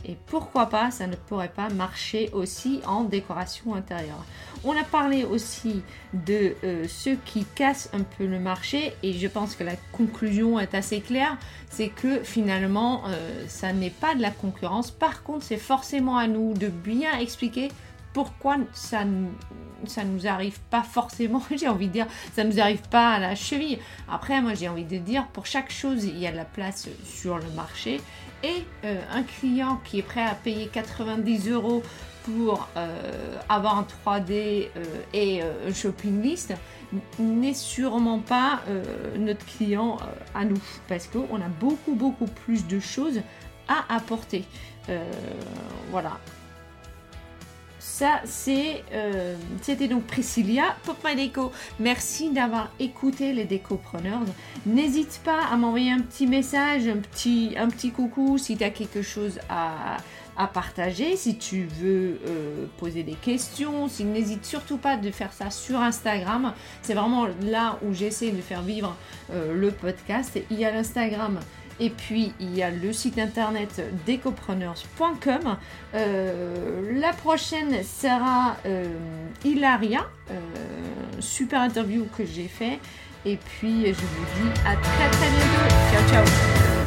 et pourquoi pas ça ne pourrait pas marcher aussi en décoration intérieure. On a parlé aussi de ceux qui cassent un peu le marché et je pense que la conclusion est assez claire c'est que finalement ça n'est pas de la concurrence par contre, c'est forcément à nous de bien expliquer pourquoi ça ça nous arrive pas forcément, j'ai envie de dire, ça nous arrive pas à la cheville. Après, moi, j'ai envie de dire, pour chaque chose, il y a de la place sur le marché. Et euh, un client qui est prêt à payer 90 euros pour euh, avoir un 3D euh, et un shopping list n'est sûrement pas notre client à nous parce qu'on a beaucoup beaucoup plus de choses à apporter. Euh, voilà. Ça, c'est, euh, c'était donc Priscilla, Pop My Déco. Merci d'avoir écouté les décopreneurs. N'hésite pas à m'envoyer un petit message, un petit, un petit coucou si tu as quelque chose à, à partager, si tu veux euh, poser des questions, si n'hésite surtout pas de faire ça sur Instagram. C'est vraiment là où j'essaie de faire vivre le podcast. Il y a l'Instagram et puis il y a le site internet decopreneurs.com. Euh, la prochaine sera euh, Hilaria, euh, super interview que j'ai fait. Et puis je vous dis à très très bientôt. Ciao ciao